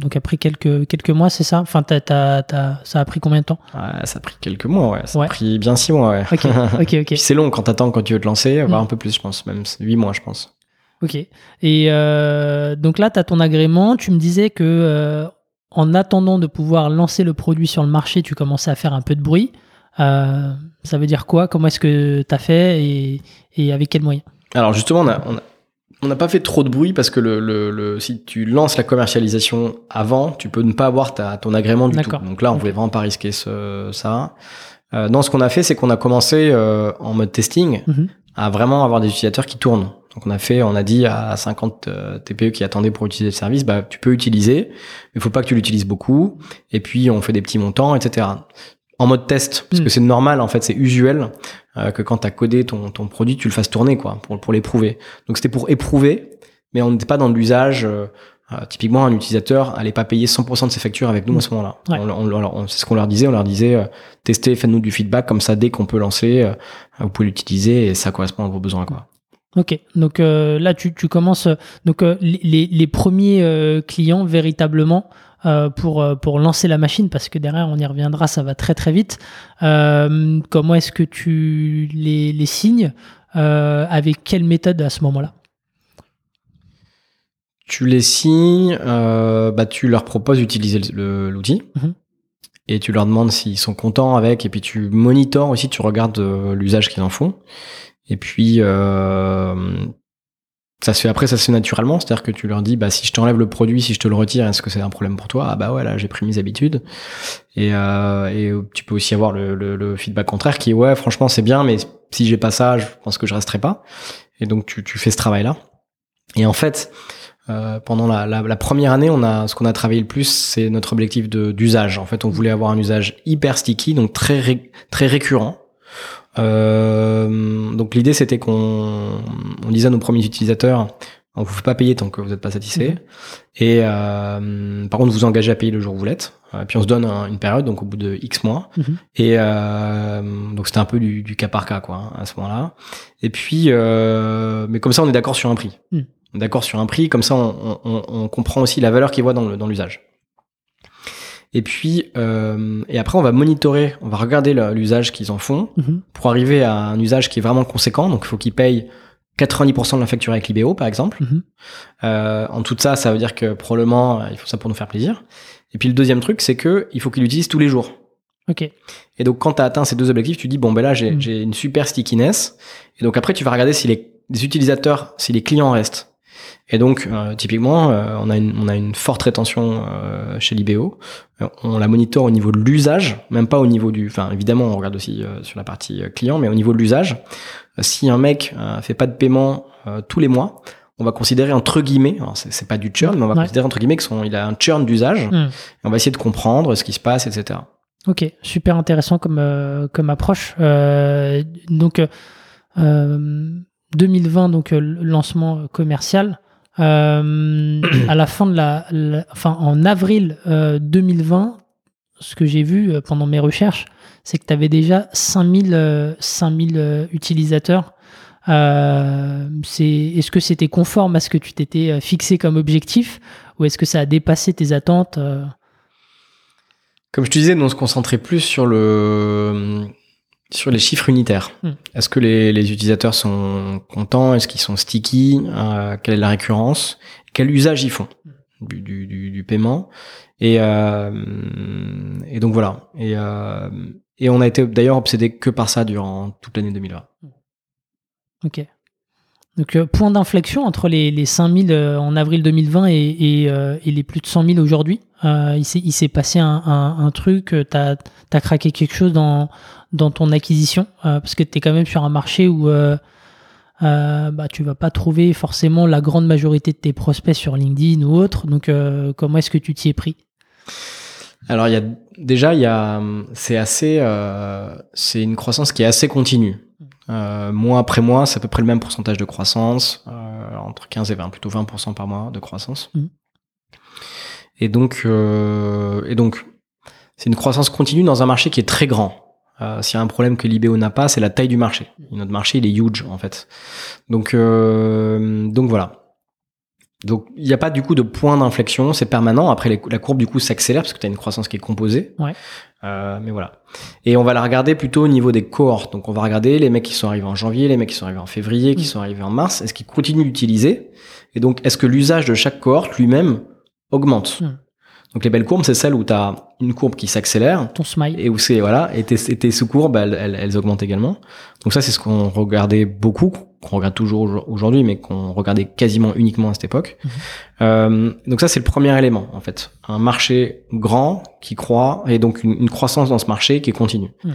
donc, après quelques, quelques mois, c'est ça? Enfin, t'as- t'as- ça a pris combien de temps? Ouais, ça a pris quelques mois, ouais. Ça Ouais. a pris bien six mois, ouais. Ok, ok, c'est long quand t'attends, quand tu veux te lancer, voire Mm. un peu plus, je pense, même huit mois, je pense. Ok. Et euh, donc là, tu as ton agrément. Tu me disais que euh, en attendant de pouvoir lancer le produit sur le marché, tu commençais à faire un peu de bruit. Euh, ça veut dire quoi? Comment est-ce que tu as fait? Et, et avec quels moyens? Alors justement, on a, on a- on n'a pas fait trop de bruit parce que le, le, le- si tu lances la commercialisation avant, tu peux ne pas avoir ta, ton agrément du tout. Donc là, on voulait vraiment pas risquer ce, ça. Euh, non, ce qu'on a fait, c'est qu'on a commencé euh, en mode testing Mhm. à vraiment avoir des utilisateurs qui tournent. Donc on a fait, on a dit à 50 euh, TPE qui attendaient pour utiliser le service, bah tu peux utiliser, mais il faut pas que tu l'utilises beaucoup. Et puis on fait des petits montants, etc. En mode test, parce que c'est normal en fait, c'est usuel euh, que quand tu as codé ton, ton produit, tu le fasses tourner quoi, pour pour l'éprouver. Donc c'était pour éprouver, mais on n'était pas dans l'usage. euh, euh, typiquement, un utilisateur allait pas payer 100% de ses factures avec nous à ce moment-là. Ouais. On, on- on- on- c'est ce qu'on leur disait. On leur disait, euh, testez, faites-nous du feedback comme ça. Dès qu'on peut lancer, vous pouvez l'utiliser et ça correspond à vos besoins quoi. Ok, donc là tu, tu commences donc les, les- premiers clients véritablement euh, pour euh, pour lancer la machine parce que derrière on y reviendra, ça va très très vite. Euh, comment est-ce que tu les, les signes euh, avec quelle méthode à ce moment-là? Tu les signes, bah, tu leur proposes d'utiliser le- le- l'outil Mhm. et tu leur demandes s'ils sont contents avec et puis tu monitores aussi, tu regardes l'usage qu'ils en font. Et puis euh, ça se fait après, ça se fait naturellement, c'est-à-dire que tu leur dis bah si je t'enlève le produit, si je te le retire, est-ce que c'est un problème pour toi? Ah bah ouais là j'ai pris mes habitudes. Et, euh, et tu peux aussi avoir le, le- le feedback contraire qui est ouais franchement c'est bien, mais si j'ai pas ça, je pense que je resterai pas. Et donc tu, tu fais ce travail là. Et en fait euh, pendant la, la, première année, on a ce qu'on a travaillé le plus, c'est notre objectif d'usage. En fait, on voulait avoir un usage hyper sticky, donc très très récurrent. Euh, donc l'idée, c'était qu'on on disait à nos premiers utilisateurs, on vous fait pas payer tant que vous n'êtes pas satisfait. Mhm. Et euh, par contre, vous engagez à payer le jour où vous l'êtes. Euh, puis on se donne un- une période, donc au bout de X mois. Mhm. Et euh, donc c'était un peu du, du cas par cas, quoi, hein, à ce moment-là. Et puis, euh, mais comme ça, on est d'accord sur un prix. Mm. On est d'accord sur un prix, comme ça, on, on, on comprend aussi la valeur qu'ils voient dans le- dans l'usage. Et puis, euh, et après, on va monitorer, on va regarder l'usage qu'ils en font Mhm. pour arriver à un usage qui est vraiment conséquent. Donc, il faut qu'ils payent 90% de la facture avec l'IBO, par exemple. Mhm. Euh, en tout ça, ça veut dire que probablement, euh, il faut ça pour nous faire plaisir. Et puis, le deuxième truc, c'est que il faut qu'ils l'utilisent tous les jours. Ok, Et donc, quand tu as atteint ces deux objectifs, tu dis, bon, ben là, j'ai Mm. j'ai une super stickiness. Et donc, après, tu vas regarder si les utilisateurs, si les clients restent. Et donc, euh, typiquement, euh, on, a une, on a une forte rétention euh, chez l'IBO. On la monitore au niveau de l'usage, même pas au niveau du... Enfin, évidemment, on regarde aussi sur la partie client, mais au niveau de l'usage. Si un mec fait pas de paiement tous les mois, on va considérer entre guillemets, alors c'est pas du churn, mais on va Ouais. considérer entre guillemets qu'il a un churn d'usage. Mm. Et on va essayer de comprendre ce qui se passe, etc. ok, super intéressant comme comme approche. Donc euh, 2020, donc euh, lancement commercial. Euh, à la fin de la, enfin en avril 2020, ce que j'ai vu pendant mes recherches, c'est que tu avais déjà 5000 5000 utilisateurs. est-ce que c'était conforme à ce que tu t'étais fixé comme objectif ou est-ce que ça a dépassé tes attentes Comme je te disais, nous on se concentrait plus sur le sur les chiffres unitaires. Hmm. Est-ce que les, les, utilisateurs sont contents? Est-ce qu'ils sont sticky? Euh, Quelle est la récurrence? Quel usage ils font du, du, du, paiement? Et, euh, et donc voilà. Et, euh, et on a été d'ailleurs obsédé que par ça durant toute l'année 2020. Ok. Donc, point d'inflexion entre les, les 5000 euh, en avril 2020 et, et, et, les plus de 100 000 aujourd'hui. il s'est passé un, un, un truc, tu as, as, craqué quelque chose dans, dans ton acquisition, parce que tu es quand même sur un marché où bah, tu vas pas trouver forcément la grande majorité de tes prospects sur LinkedIn ou autre. Donc, comment est-ce que tu t'y es pris? Alors il y a déjà il y a c'est assez c'est une croissance qui est assez continue. Euh, mois après mois, c'est à peu près le même pourcentage de croissance, euh, entre 15 et 20, plutôt 20% par mois de croissance. Mmh. Et donc, euh, et donc, c'est une croissance continue dans un marché qui est très grand. Euh, S'il y a un problème que l'IBO n'a pas, c'est la taille du marché. Notre marché, il est huge en fait. Donc, euh, donc voilà. Donc il n'y a pas du coup de point d'inflexion, c'est permanent. Après la courbe du coup s'accélère parce que tu as une croissance qui est composée. Ouais. Euh, mais voilà. Et on va la regarder plutôt au niveau des cohortes. Donc on va regarder les mecs qui sont arrivés en janvier, les mecs qui sont arrivés en février, qui mm. sont arrivés en mars. Est-ce qu'ils continuent d'utiliser? Et donc est-ce que l'usage de chaque cohorte lui-même augmente? Mm. Donc les belles courbes, c'est celles où tu as une courbe qui s'accélère. Ton smile. Et où c'est, voilà, et tes, tes sous-courbes, elles, elles, augmentent également. Donc ça, c'est ce qu'on regardait beaucoup, qu'on regarde toujours aujourd'hui, mais qu'on regardait quasiment uniquement à cette époque. Mhm. Euh, donc ça, c'est le premier élément, en fait. Un marché grand qui croît, et donc une, croissance dans ce marché qui est continue. Mhm.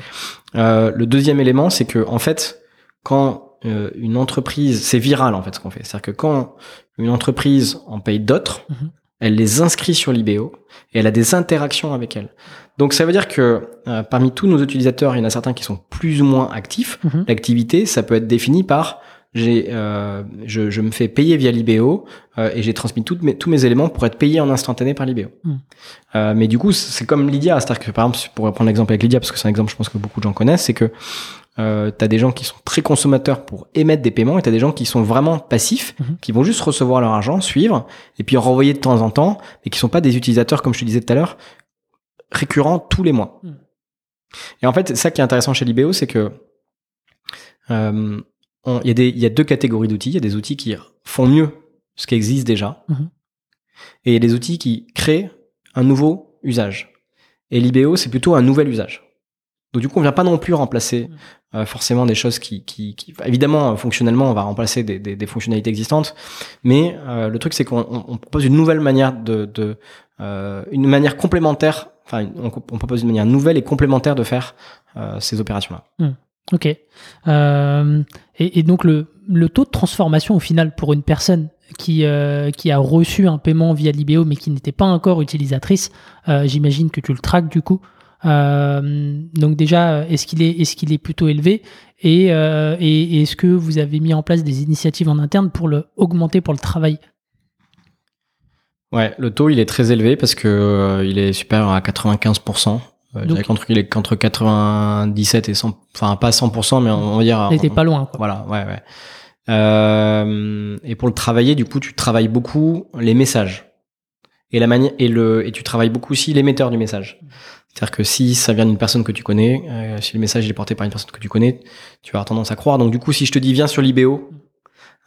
Euh, le deuxième élément, c'est que, en fait, quand euh, une entreprise, c'est viral, en fait, ce qu'on fait. C'est-à-dire que quand une entreprise en paye d'autres, mhm elle les inscrit sur l'IBO et elle a des interactions avec elles. Donc ça veut dire que euh, parmi tous nos utilisateurs, il y en a certains qui sont plus ou moins actifs. Mhm. L'activité, ça peut être défini par j'ai, euh, je, je, me fais payer via l'IBO euh, et j'ai transmis toutes mes, tous mes éléments pour être payé en instantané par l'IBO. Mhm. Euh, mais du coup, c'est comme Lydia, c'est-à-dire que par exemple, pour prendre l'exemple avec Lydia, parce que c'est un exemple, je pense que beaucoup de gens connaissent, c'est que euh, tu as des gens qui sont très consommateurs pour émettre des paiements et tu as des gens qui sont vraiment passifs, mhm. qui vont juste recevoir leur argent, suivre et puis en renvoyer de temps en temps, mais qui sont pas des utilisateurs, comme je te disais tout à l'heure, récurrents tous les mois. Mhm. Et en fait, ça qui est intéressant chez l'IBO, c'est que euh, il y, a y a deux catégories d'outils. Il y a des outils qui font mieux ce qui existe déjà, mhm. et il y a des outils qui créent un nouveau usage. Et l'IBO, c'est plutôt un nouvel usage. Donc du coup, on vient pas non plus remplacer euh, forcément des choses qui, qui, qui, évidemment, fonctionnellement, on va remplacer des, des, des fonctionnalités existantes, mais euh, le truc c'est qu'on on propose une nouvelle manière de, de euh, une manière complémentaire, enfin, on, on, propose une manière nouvelle et complémentaire de faire euh, ces opérations-là. Hmm. Ok. Euh, et, et, donc le, le taux de transformation au final pour une personne qui, qui a reçu un paiement via l'IBO mais qui n'était pas encore utilisatrice, j'imagine que tu le traques du coup. Euh, donc déjà, est-ce qu'il est, est, qu'il est plutôt élevé et, euh, et, est-ce que vous avez mis en place des initiatives en interne pour le augmenter pour le travail? Ouais, le taux il est très élevé parce que euh, il est supérieur à 95%. Euh, donc, entre, il est entre 97 et 100, enfin pas 100%, mais on va dire. Il était pas loin. Quoi. Voilà, ouais, ouais. Euh, et pour le travailler, du coup, tu travailles beaucoup les messages et la manière et le et tu travailles beaucoup aussi l'émetteur du message. C'est-à-dire que si ça vient d'une personne que tu connais, euh, si le message est porté par une personne que tu connais, tu vas avoir tendance à croire. Donc du coup, si je te dis viens sur l'IBO,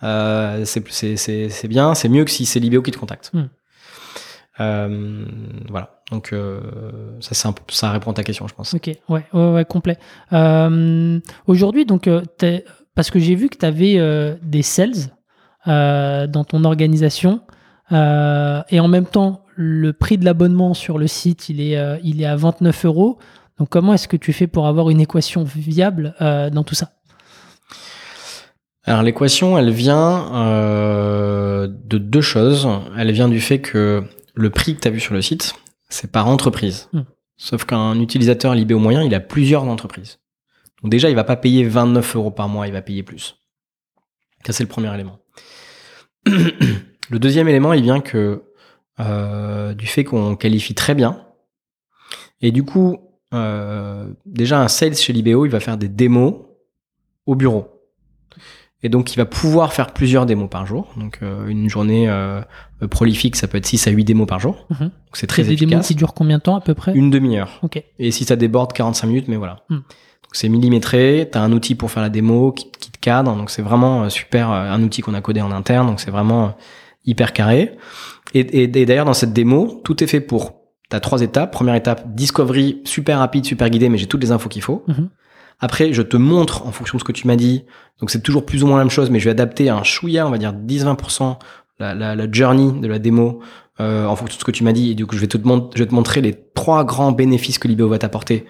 euh, c'est bien, c'est mieux que si c'est l'IBO qui te contacte. Hmm. Euh, voilà. Donc ça, c'est ça répond à ta question, je pense. Ok, ouais, ouais, ouais complet. Aujourd'hui, donc, parce que j'ai vu que tu avais des sales dans ton organisation. et en même temps, le prix de l'abonnement sur le site, il est, euh, il est à 29 euros. Donc comment est-ce que tu fais pour avoir une équation viable euh, dans tout ça? Alors l'équation, elle vient euh, de deux choses. Elle vient du fait que le prix que tu as vu sur le site, c'est par entreprise. Hmm. Sauf qu'un utilisateur libé au moyen, il a plusieurs entreprises. Donc déjà, il va pas payer 29 euros par mois, il va payer plus. Ça, c'est le premier élément. Le deuxième élément, il vient que euh, du fait qu'on qualifie très bien. Et du coup, euh, déjà un sales chez Libéo, il va faire des démos au bureau. Et donc, il va pouvoir faire plusieurs démos par jour. Donc, euh, une journée euh, prolifique, ça peut être 6 à 8 démos par jour. Mhm. Donc, c'est très des démos efficace. qui durent combien de temps à peu près? Une demi-heure. Ok. Et si ça déborde, 45 minutes, mais voilà. Hmm. Donc, c'est millimétré. T'as un outil pour faire la démo qui, qui te cadre. Donc, c'est vraiment super. Un outil qu'on a codé en interne. Donc, c'est vraiment hyper carré. Et, et- et d'ailleurs, dans cette démo, tout est fait pour. T'as trois étapes. Première étape, discovery, super rapide, super guidé, mais j'ai toutes les infos qu'il faut. Mhm. Après, je te montre en fonction de ce que tu m'as dit. Donc, c'est toujours plus ou moins la même chose, mais je vais adapter un chouïa, on va dire 10-20% la, la, la journey de la démo euh, en fonction de ce que tu m'as dit. Et du coup, je vais te, je vais te montrer les trois grands bénéfices que Libéo va t'apporter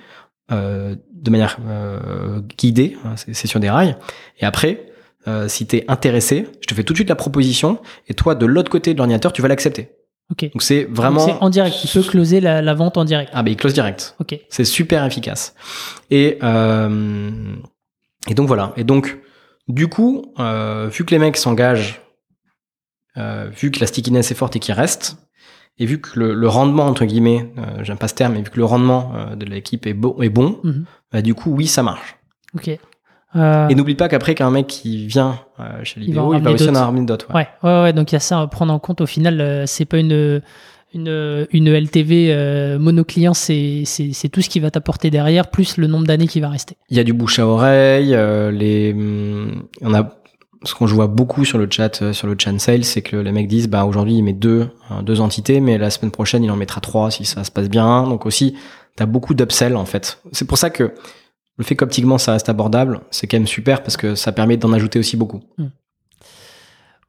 euh, de manière euh, guidée. hein, c'est sur des rails. Et après, euh, si tu es intéressé, je te fais tout de suite la proposition. Et toi, de l'autre côté de l'ordinateur, tu vas l'accepter. Donc, c'est vraiment... C'est en direct. Il peut closer la, la vente en direct. Ah, ben il close direct. Ok. C'est super efficace. Et, euh, et donc voilà. Et donc, du coup, euh, vu que les mecs s'engagent, euh, vu que la stickiness est forte et qu'ils restent, et vu que le, le rendement, entre guillemets, j'aime pas ce terme, mais vu que le rendement de l'équipe est, bon est bon, Mhm. bah, du coup, oui, ça marche. Ok. Euh, Et n'oublie pas qu'après, qu'un mec qui vient euh, chez Libéo, il va aussi en ramener d'autres. ouais. Ouais, ouais, ouais, donc il y a ça à prendre en compte. Au final, euh, c'est pas une, une, une LTV euh, monoclient, c'est c'est- c'est tout ce qui va t'apporter derrière, plus le nombre d'années qui va rester. Il y a du bouche à oreille. les, hum, on a ce qu'on je vois beaucoup sur le chat, sur le chat sales, c'est que les mecs disent, bah aujourd'hui il met deux, euh, deux entités, mais la semaine prochaine il en mettra trois si ça se passe bien. Donc aussi, t'as beaucoup d'upsell en fait. C'est pour ça que le fait qu'optiquement ça reste abordable, c'est quand même super parce que ça permet d'en ajouter aussi beaucoup.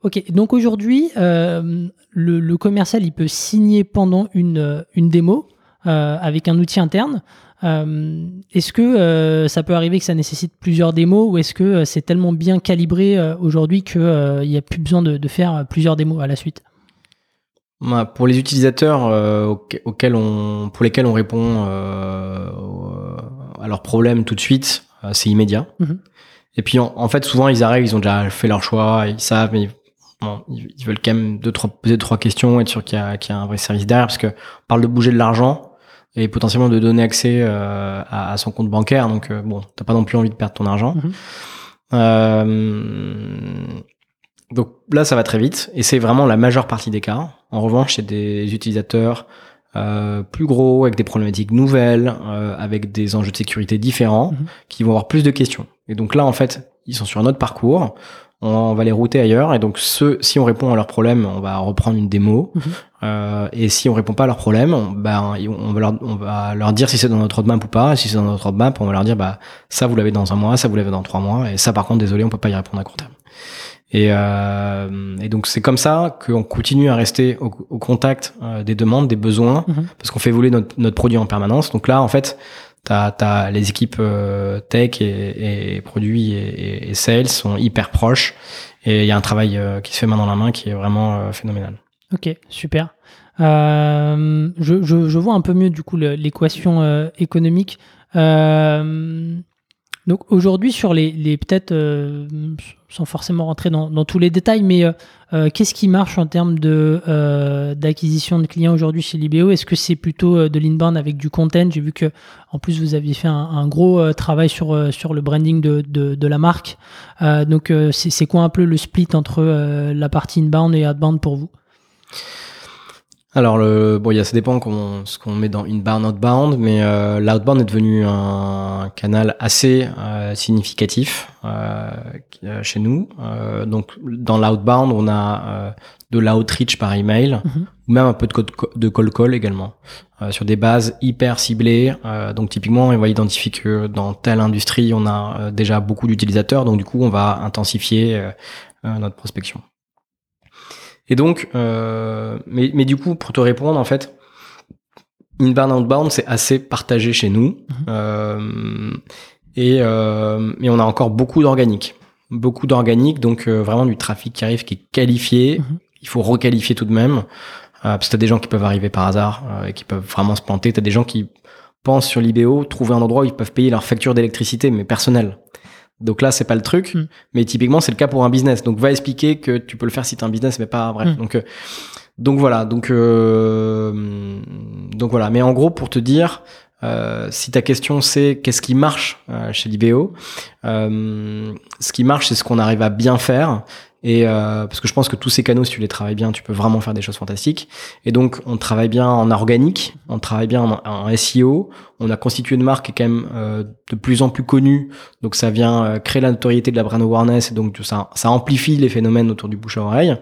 Ok, donc aujourd'hui, euh, le, le commercial, il peut signer pendant une, une démo euh, avec un outil interne. Euh, est-ce que ça peut arriver que ça nécessite plusieurs démos ou est-ce que c'est tellement bien calibré aujourd'hui qu'il n'y a plus besoin de, de faire plusieurs démos à la suite? Bah, Pour les utilisateurs auxque- auxquels on, pour lesquels on répond à leurs problèmes tout de suite, euh, c'est immédiat. Mhm. Et puis en, en fait, souvent ils arrivent, ils ont déjà fait leur choix, ils savent, mais bon, ils, veulent quand même deux, trois, poser deux, trois questions, être sûr qu'il y, y a un vrai service derrière, parce que on parle de bouger de l'argent et potentiellement de donner accès euh, à, à son compte bancaire. Donc euh, bon, t'as pas non plus envie de perdre ton argent. Mhm. Euh, donc là, ça va très vite et c'est vraiment la majeure partie des cas. En revanche, c'est des utilisateurs euh, plus gros, avec des problématiques nouvelles, euh, avec des enjeux de sécurité différents, Mhm. qui vont avoir plus de questions. Et donc là, en fait, ils sont sur un autre parcours. On va les router ailleurs. Et donc, ceux, si on répond à leurs problèmes, on va reprendre une démo. Mhm. Euh, et si on répond pas à leurs problèmes, on- ben, on va leur, on va leur dire si c'est dans notre roadmap ou pas. Et si c'est dans notre roadmap, on va leur dire, bah, ça, vous l'avez dans un mois, ça, vous l'avez dans trois mois. Et ça, par contre, désolé, on peut pas y répondre à court terme. Et, euh, et donc, c'est comme ça qu'on continue à rester au, au contact euh, des demandes, des besoins, Mhm. parce qu'on fait évoluer notre, notre produit en permanence. Donc là, en fait, t'as as les équipes euh, tech et, et produits et, et- sales sont hyper proches. Et il y a un travail euh, qui se fait main dans la main qui est vraiment euh, phénoménal. Ok, super. Euh, je, je, je vois un peu mieux du coup l'équation euh, économique. Euh, donc aujourd'hui sur les, les peut-être euh, sans forcément rentrer dans, dans tous les détails, mais euh, euh, qu'est-ce qui marche en termes de euh, d'acquisition de clients aujourd'hui chez Libéo? Est-ce que c'est plutôt euh, de l'inbound avec du content? J'ai vu que en plus vous aviez fait un, gros euh, travail sur sur le branding de, de, de la marque. Donc c'est quoi un peu le split entre la partie inbound et outbound pour vous? Alors, le, bon, il y a, ça dépend comment, ce qu'on met dans inbound, outbound, mais euh, l'outbound est devenu un canal assez euh, significatif euh, euh, chez nous. Euh, donc, dans l'outbound, on a euh, de l'outreach par email, Mhm. ou même un peu de, code- de call call également, euh, sur des bases hyper ciblées. Euh, donc, typiquement, on va identifier que dans telle industrie, on a euh, déjà beaucoup d'utilisateurs, donc du coup, on va intensifier notre prospection. Et donc, euh, mais, mais du coup, pour te répondre, en fait, inbound, outbound, c'est assez partagé chez nous. Euh, et, euh, mais on a encore beaucoup d'organique. Beaucoup d'organique, donc euh, vraiment du trafic qui arrive, qui est qualifié. Mhm. Il faut requalifier tout de même. Euh, parce que t'as des gens qui peuvent arriver par hasard euh, et qui peuvent vraiment se planter. T'as des gens qui pensent sur l'IBO, trouver un endroit où ils peuvent payer leur facture d'électricité, mais personnelle. Donc là, c'est pas le truc, Mm. mais typiquement, c'est le cas pour un business. Donc va expliquer que tu peux le faire si t'as un business, mais pas bref. Mm. Donc euh, donc voilà, donc euh, donc voilà. Mais en gros, pour te dire, euh, si ta question c'est qu'est-ce qui marche euh, chez Libéo, euh, ce qui marche, c'est ce qu'on arrive à bien faire. Et euh, parce que je pense que tous ces canaux, si tu les travailles bien, tu peux vraiment faire des choses fantastiques. Et donc, on travaille bien en organique, on travaille bien en, SEO. On a constitué une marque qui est quand même euh, de plus en plus connue. Donc, ça vient euh, créer la notoriété de la brand awareness et donc ça, ça amplifie les phénomènes autour du bouche à oreille.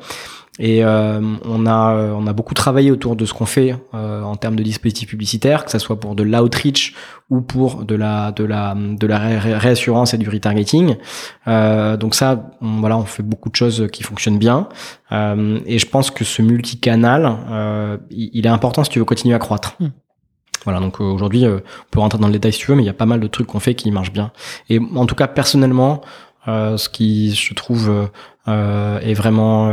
Et euh, on a euh, on a beaucoup travaillé autour de ce qu'on fait euh, en termes de dispositifs publicitaires, que ça soit pour de l'outreach ou pour de la de la de la ré- ré- réassurance et du retargeting. Euh, donc ça, on, voilà, on fait beaucoup de choses qui fonctionnent bien. Euh, et je pense que ce multicanal, euh, il, il est important si tu veux continuer à croître. Hmm. Voilà, donc aujourd'hui, euh, on peut rentrer dans le détail si tu veux, mais il y a pas mal de trucs qu'on fait qui marchent bien. Et en tout cas, personnellement, euh, ce qui je trouve est vraiment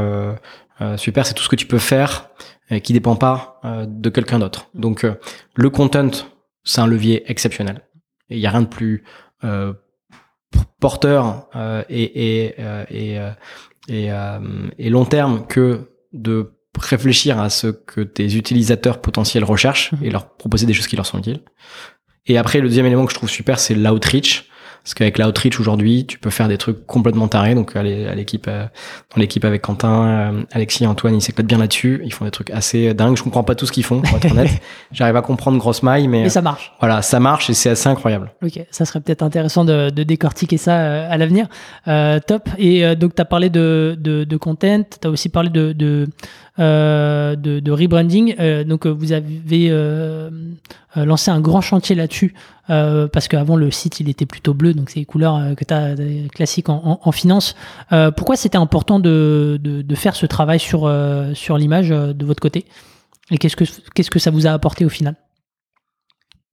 euh, super, c'est tout ce que tu peux faire euh, qui dépend pas euh, de quelqu'un d'autre. Donc euh, le content, c'est un levier exceptionnel. Et il y a rien de plus euh, porteur euh, et et euh, et, et, et long terme que de réfléchir à ce que tes utilisateurs potentiels recherchent Mhm. et leur proposer des choses qui leur sont utiles. Et après, le deuxième élément que je trouve super, c'est l'outreach. Parce qu'avec l'outreach aujourd'hui, tu peux faire des trucs complètement tarés. Donc, à l'é- à l'équipe, euh, dans l'équipe avec Quentin, euh, Alexis, Antoine, ils s'éclatent bien là-dessus. Ils font des trucs assez dingues. Je comprends pas tout ce qu'ils font, pour être honnête. J'arrive à comprendre grosse maille, mais Et ça marche. voilà, ça marche et c'est assez incroyable. Ok, ça serait peut-être intéressant de, de décortiquer ça euh, à l'avenir. Euh, top. Et euh, donc, tu as parlé de, de, de content, tu as aussi parlé de, de, euh, de, de rebranding. Euh, donc, euh, vous avez euh, euh, lancé un grand chantier là-dessus euh, parce qu'avant, le site, il était plutôt bleu, donc c'est les couleurs euh, que tu as classiques en, finance. Euh, pourquoi c'était important de, de, faire ce travail sur, euh, sur l'image euh, de votre côté? Et qu'est-ce que, que ça vous a apporté au final?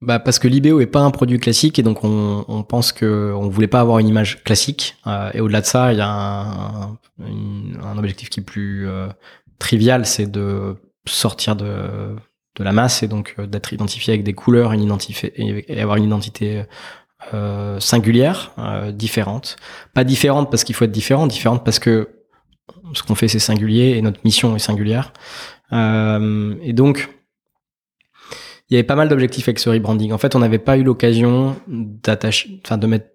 Bah parce que l'IBO est pas un produit classique et donc on, on pense que on voulait pas avoir une image classique Euh, et au-delà de ça il y a un, un objectif qui est plus euh, trivial c'est de sortir de de la masse et donc euh, d'être identifié avec des couleurs une et avoir une identité euh, singulière euh, différente pas différente parce qu'il faut être différent différente parce que ce qu'on fait c'est singulier et notre mission est singulière Euh, et donc il y avait pas mal d'objectifs avec ce rebranding. En fait, on n'avait pas eu l'occasion d'attacher, enfin de mettre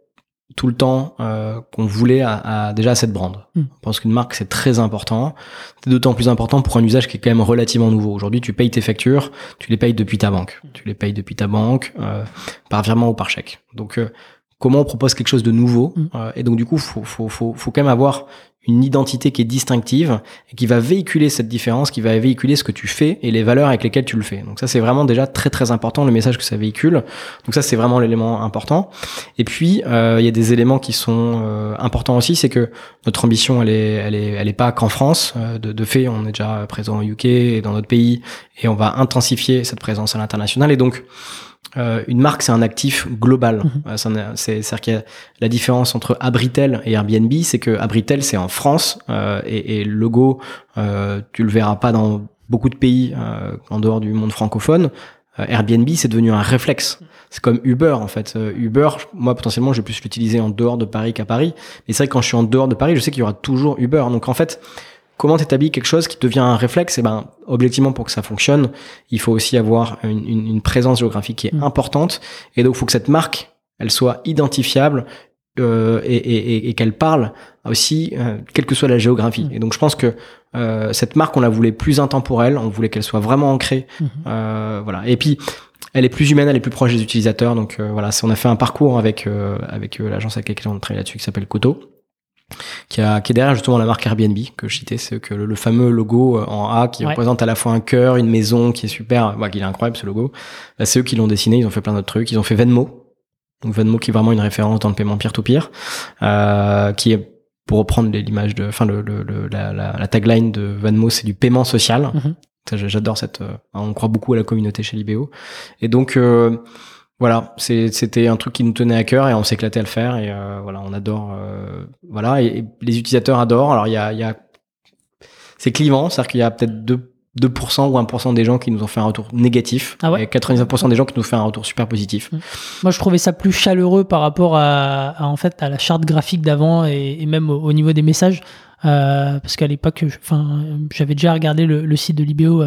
tout le temps euh, qu'on voulait à, à- déjà à cette brand. Mm. Je pense qu'une marque c'est très important. C'est d'autant plus important pour un usage qui est quand même relativement nouveau. Aujourd'hui, tu payes tes factures, tu les payes depuis ta banque. Tu les payes depuis ta banque euh, par virement ou par chèque. Donc euh, comment on propose quelque chose de nouveau Mm. Euh, Et donc du coup, faut, faut, faut, faut quand même avoir une identité qui est distinctive et qui va véhiculer cette différence, qui va véhiculer ce que tu fais et les valeurs avec lesquelles tu le fais. Donc ça, c'est vraiment déjà très très important le message que ça véhicule. Donc ça, c'est vraiment l'élément important. Et puis euh, il y a des éléments qui sont euh, importants aussi, c'est que notre ambition, elle est, elle est, elle est pas qu'en France. Euh, de, de fait, on est déjà présent au UK et dans d'autres pays, et on va intensifier cette présence à l'international. Et donc euh, une marque, c'est un actif global. Mhm. C'est-à-dire qu'il y a la différence entre Abritel et Airbnb, c'est que Abritel, c'est en France, euh, et, et le logo, euh, tu le verras pas dans beaucoup de pays euh, en dehors du monde francophone. Euh, Airbnb, c'est devenu un réflexe. C'est comme Uber, en fait. Euh, Uber, moi, potentiellement, je vais plus l'utiliser en dehors de Paris qu'à Paris. Mais c'est vrai que quand je suis en dehors de Paris, je sais qu'il y aura toujours Uber. Donc, en fait, comment t'établis quelque chose qui devient un réflexe Eh ben, objectivement, pour que ça fonctionne, il faut aussi avoir une, une- une présence géographique qui est Mm. importante. Et donc, il faut que cette marque, elle soit identifiable euh, et, et- et- et qu'elle parle aussi, euh, quelle que soit la géographie. Mm. Et donc, je pense que euh, cette marque, on la voulait plus intemporelle, on voulait qu'elle soit vraiment ancrée. Mhm. Euh, voilà. Et puis, elle est plus humaine, elle est plus proche des utilisateurs. Donc euh, voilà, on a fait un parcours avec euh, avec l'agence avec laquelle on travaille là-dessus qui s'appelle Koto, qui, a, qui est derrière justement la marque Airbnb que je citais, c'est que le, le fameux logo euh, en A qui Ouais. représente à la fois un cœur, une maison qui est super, bah, qui est incroyable ce logo. Bah, c'est eux qui l'ont dessiné, ils ont fait plein d'autres trucs, ils ont fait Venmo. Donc Venmo qui est vraiment une référence dans le paiement peer-to-peer, euh, qui est pour reprendre l'image de, enfin le, le, le- la, la, la tagline de Venmo, c'est du paiement social. Ça, j'a- J'adore cette. euh, on croit beaucoup à la communauté chez Libéo. Et donc euh, voilà, c'était un truc qui nous tenait à cœur et on s'éclatait à le faire. Et euh, voilà, on adore. euh, voilà, et, et les utilisateurs adorent. Alors il y a, il y a c'est clivant, c'est-à-dire qu'il y a peut-être deux 2% ou 1% des gens qui nous ont fait un retour négatif Ah ouais et 99% des gens qui nous ont fait un retour super positif. Moi, je trouvais ça plus chaleureux par rapport à, à, en fait à la charte graphique d'avant et, et, même au, au, niveau des messages, euh, parce qu'à l'époque, enfin, j'avais déjà regardé le, le site de Libéo.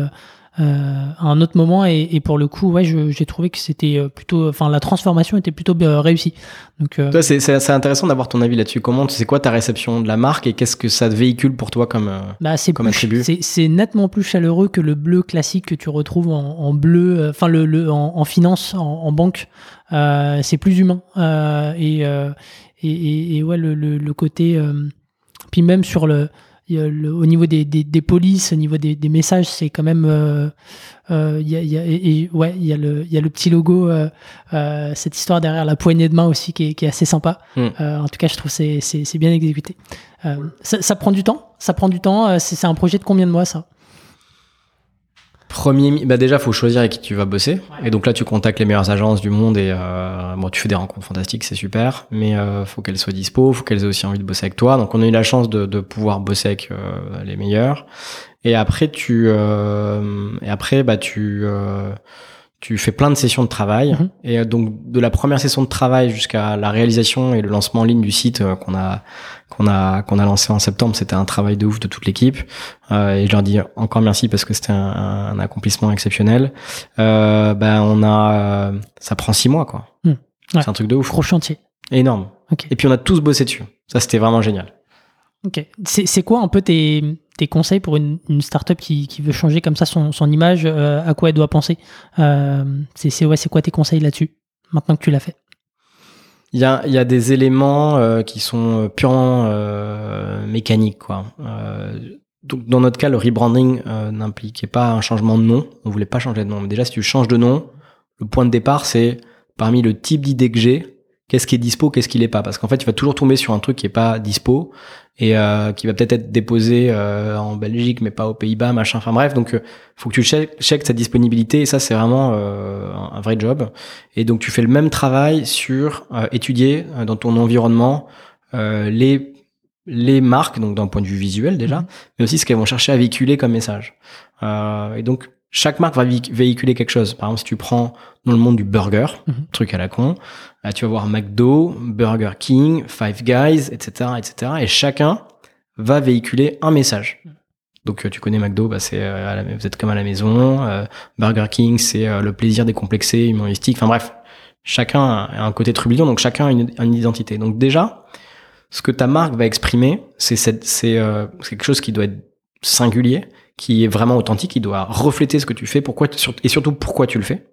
Euh, à un autre moment et, et pour le coup ouais j'ai trouvé que c'était euh, plutôt enfin la transformation était plutôt euh, réussie. Donc c'est intéressant d'avoir ton avis là-dessus. Comment c'est quoi ta réception de la marque et qu'est-ce que ça véhicule pour toi comme bah, comme plus, attribut? c'est nettement plus chaleureux que le bleu classique que tu retrouves en, en bleu enfin le, le en, en, finance en, en banque. C'est plus humain et, et, et, et ouais le, le, le côté puis même sur le le, au niveau des, des, des, polices, au niveau des, des messages, c'est quand même. Euh, euh, y a, y a, et, ouais, il y, a le, y a le petit logo, euh, euh, cette histoire derrière la poignée de main aussi qui est, qui est assez sympa. Mm. en tout cas, je trouve c'est c'est bien exécuté. Ça, ça, prend du temps. Ça prend du temps. C'est un projet de combien de mois ça? Premier, bah déjà, faut choisir avec qui tu vas bosser. Ouais. Et donc là, tu contactes les meilleures agences du monde et euh, bon, tu fais des rencontres fantastiques, c'est super. Mais euh, faut qu'elles soient dispo, faut qu'elles aient aussi envie de bosser avec toi. Donc on a eu la chance de, de pouvoir bosser avec euh, les meilleurs. Et après, tu euh, et après, bah tu euh, tu fais plein de sessions de travail. -hmm. Et donc de la première session de travail jusqu'à la réalisation et le lancement en ligne du site euh, qu'on a qu'on a qu'on a lancé en septembre, c'était un travail de ouf de toute l'équipe. Euh, et je leur dis encore merci parce que c'était un, un, accomplissement exceptionnel. Euh, ben on a, ça prend six mois quoi. Mmh. Ouais. C'est un truc de ouf. Gros chantier. Énorme. Okay. Et puis on a tous bossé dessus. Ça c'était vraiment génial. Ok. C'est quoi un peu tes, tes conseils pour une, startup qui, veut changer comme ça son, image euh, À quoi elle doit penser euh, C'est ouais, quoi tes conseils là-dessus maintenant que tu l'as fait? Il y a, des éléments euh, qui sont purement mécaniques. Quoi. Donc dans notre cas, le rebranding n'impliquait pas un changement de nom. On voulait pas changer de nom. Mais déjà, si tu changes de nom, le point de départ, c'est parmi le type d'idée que j'ai, qu'est-ce qui est dispo, qu'est-ce qui l'est pas. Parce qu'en fait, tu vas toujours tomber sur un truc qui est pas dispo et euh, qui va peut-être être déposé euh, en Belgique, mais pas aux Pays-Bas, machin. Enfin bref, donc euh, faut que tu checkes, check sa disponibilité et ça, c'est vraiment euh, un, vrai job. Et donc tu fais le même travail sur euh, étudier dans ton environnement les les marques, donc d'un point de vue visuel déjà, mais aussi ce qu'elles vont chercher à véhiculer comme message. et donc chaque marque va véhiculer quelque chose. Par exemple, si tu prends dans le monde du burger, -hmm. truc à la con, là, tu vas voir McDo, Burger King, Five Guys, etc., etc. Et chacun va véhiculer un message. Donc, tu connais McDo, bah, c'est euh, vous êtes comme à la maison. Euh, Burger King, c'est euh, le plaisir décomplexé, humoristique. Enfin bref, chacun a un côté trublion, donc chacun a une, une identité. Donc déjà, ce que ta marque va exprimer, c'est euh, quelque chose qui doit être singulier, qui est vraiment authentique, qui doit refléter ce que tu fais, pourquoi et surtout pourquoi tu le fais,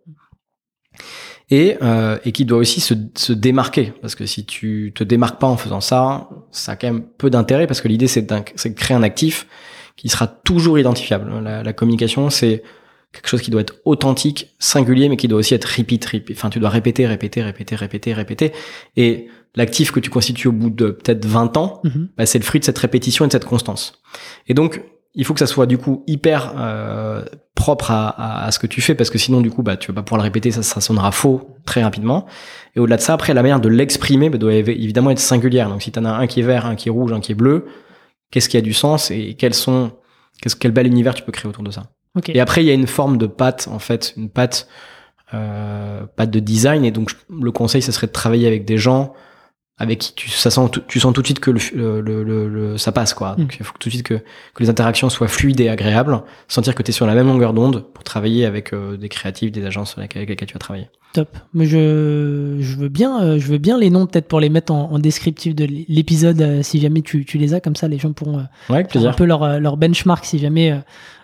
et, euh, et qui doit aussi se, se, démarquer, parce que si tu te démarques pas en faisant ça, ça a quand même peu d'intérêt, parce que l'idée c'est de créer un actif qui sera toujours identifiable. La, la communication c'est quelque chose qui doit être authentique, singulier, mais qui doit aussi être repeat, repeat. Enfin, tu dois répéter, répéter, répéter, répéter, répéter. Et l'actif que tu constitues au bout de peut-être 20 ans, mm -hmm. bah, c'est le fruit de cette répétition et de cette constance. Et donc, il faut que ça soit du coup hyper euh, propre à, à, à, ce que tu fais parce que sinon du coup bah tu vas pas pouvoir le répéter ça, ça sonnera faux très rapidement. Et au-delà de ça après la manière de l'exprimer bah, doit évidemment être singulière. Donc si tu en as un qui est vert un qui est rouge un qui est bleu qu'est-ce qui a du sens et quels sont qu'est-ce quel bel univers tu peux créer autour de ça? Okay. et après il y a une forme de patte en fait une patte euh, patte de design. Et donc le conseil ce serait de travailler avec des gens avec qui tu, ça sent, tu sens tout de suite que le, le, le, le ça passe quoi. Donc il faut tout de suite que, que les interactions soient fluides et agréables, sentir que tu es sur la même longueur d'onde pour travailler avec euh, des créatifs, des agences avec lesquelles tu vas travailler. Top. Mais je, je veux bien, euh, je veux bien les noms peut-être pour les mettre en, en descriptif de l'épisode euh, si jamais tu, tu les as comme ça, les gens pourront ouais, plaisir. un peu leur, leur benchmark si jamais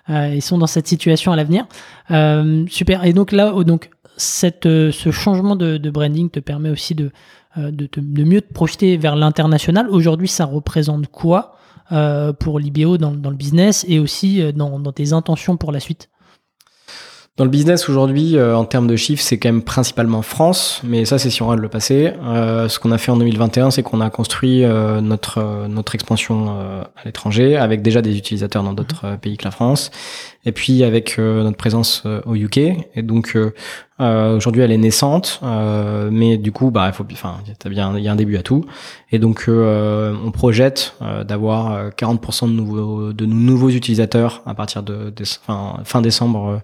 ils sont dans cette situation à l'avenir. super. Et donc là, oh, donc cette, ce changement de, de branding te permet aussi de de, te, de, mieux te projeter vers l'international. Aujourd'hui, ça représente quoi euh, pour l'IBO dans, le business et aussi dans, dans, tes intentions pour la suite? Dans le business aujourd'hui, euh, en termes de chiffres, c'est quand même principalement France, mais ça c'est si on regarde le passé. Euh, ce qu'on a fait en 2021, c'est qu'on a construit euh, notre notre expansion à l'étranger avec déjà des utilisateurs dans d'autres pays que la France, et puis avec notre présence au UK. Et donc aujourd'hui, elle est naissante, mais du coup, bah il faut, enfin, bien, il y a un début à tout. Et donc on projette d'avoir 40% de nouveaux de nouveaux utilisateurs à partir de, fin décembre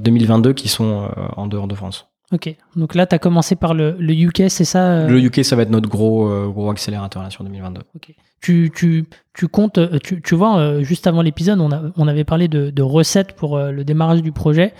2022 euh, qui sont euh, en dehors de France. Ok, donc là, tu as commencé par le, le UK, c'est ça euh? Le UK, ça va être notre gros, gros accélérateur là, sur 2022. Ok. Tu, tu, tu comptes, tu, tu vois, juste avant l'épisode, on, a, on avait parlé de, de recettes pour le démarrage du projet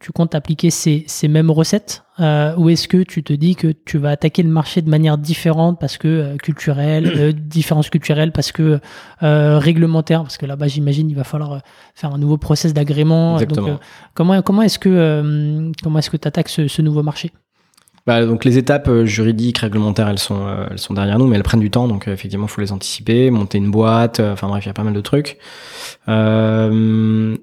tu comptes appliquer ces, ces mêmes recettes euh, ou est-ce que tu te dis que tu vas attaquer le marché de manière différente parce que euh, culturelle, euh, différence culturelle, parce que réglementaire, parce que là-bas j'imagine il va falloir faire un nouveau process d'agrément. Donc, comment comment est-ce que comment est-ce que tu attaques ce, ce, nouveau marché? Bah, donc les étapes juridiques, réglementaires, elles sont elles sont derrière nous, mais elles prennent du temps, donc effectivement il faut les anticiper, monter une boîte, enfin bref il y a pas mal de trucs. Euh,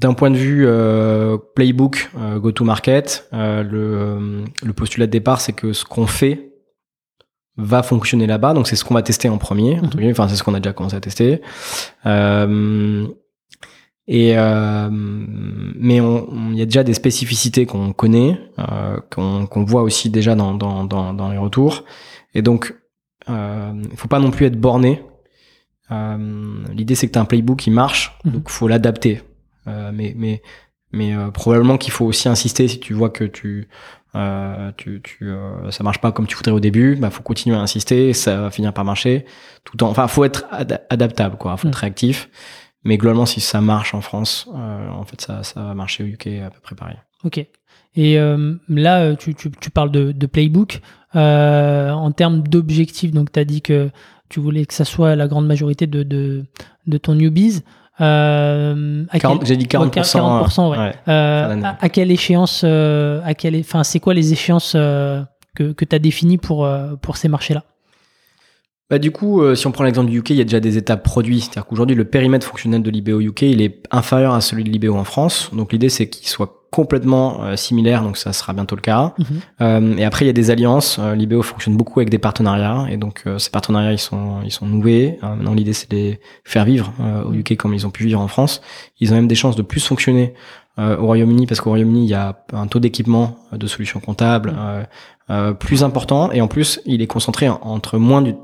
d'un point de vue euh, playbook, euh, go-to-market, euh, le, le, postulat de départ, c'est que ce qu'on fait va fonctionner là-bas. Donc c'est ce qu'on va tester en premier. Mhm. Enfin c'est ce qu'on a déjà commencé à tester. et mais il y a déjà des spécificités qu'on connaît, qu'on voit aussi déjà dans, dans, dans, dans, les retours. Et donc il faut pas non plus être borné. L'idée c'est que tu as un playbook qui marche, mhm. donc faut l'adapter. Euh, mais mais mais euh, probablement qu'il faut aussi insister si tu vois que tu euh, tu, tu ça marche pas comme tu voudrais au début bah faut continuer à insister ça va finir par marcher. Tout en enfin faut être adaptable quoi. Faut être mm. réactif. Mais globalement si ça marche en France en fait ça ça va marcher au UK à peu près pareil. Ok. Et là tu, tu, tu, parles de, de playbook. En termes d'objectifs donc tu as dit que tu voulais que ça soit la grande majorité de, de, de ton newbies euh, J'ai dit 40%. 40% ouais. Euh, à, quelle échéance, euh, à quelle, enfin, c'est quoi les échéances que, que tu as définies pour, pour ces marchés-là? Bah, du coup, si on prend l'exemple du UK, il y a déjà des étapes produits. C'est-à-dire qu'aujourd'hui, le périmètre fonctionnel de l'IBO UK, il est inférieur à celui de l'IBO en France. Donc l'idée, c'est qu'il soit complètement euh, similaire, donc ça sera bientôt le cas. Mhm. Euh, et après, il y a des alliances. Euh, L'IBO fonctionne beaucoup avec des partenariats, et donc ces partenariats, ils sont ils sont noués. maintenant, l'idée, c'est de les faire vivre au UK comme ils ont pu vivre en France. Ils ont même des chances de plus fonctionner au Royaume-Uni parce qu'au Royaume-Uni, il y a un taux d'équipement de solutions comptables mhm. plus important, et en plus, il est concentré entre moins de,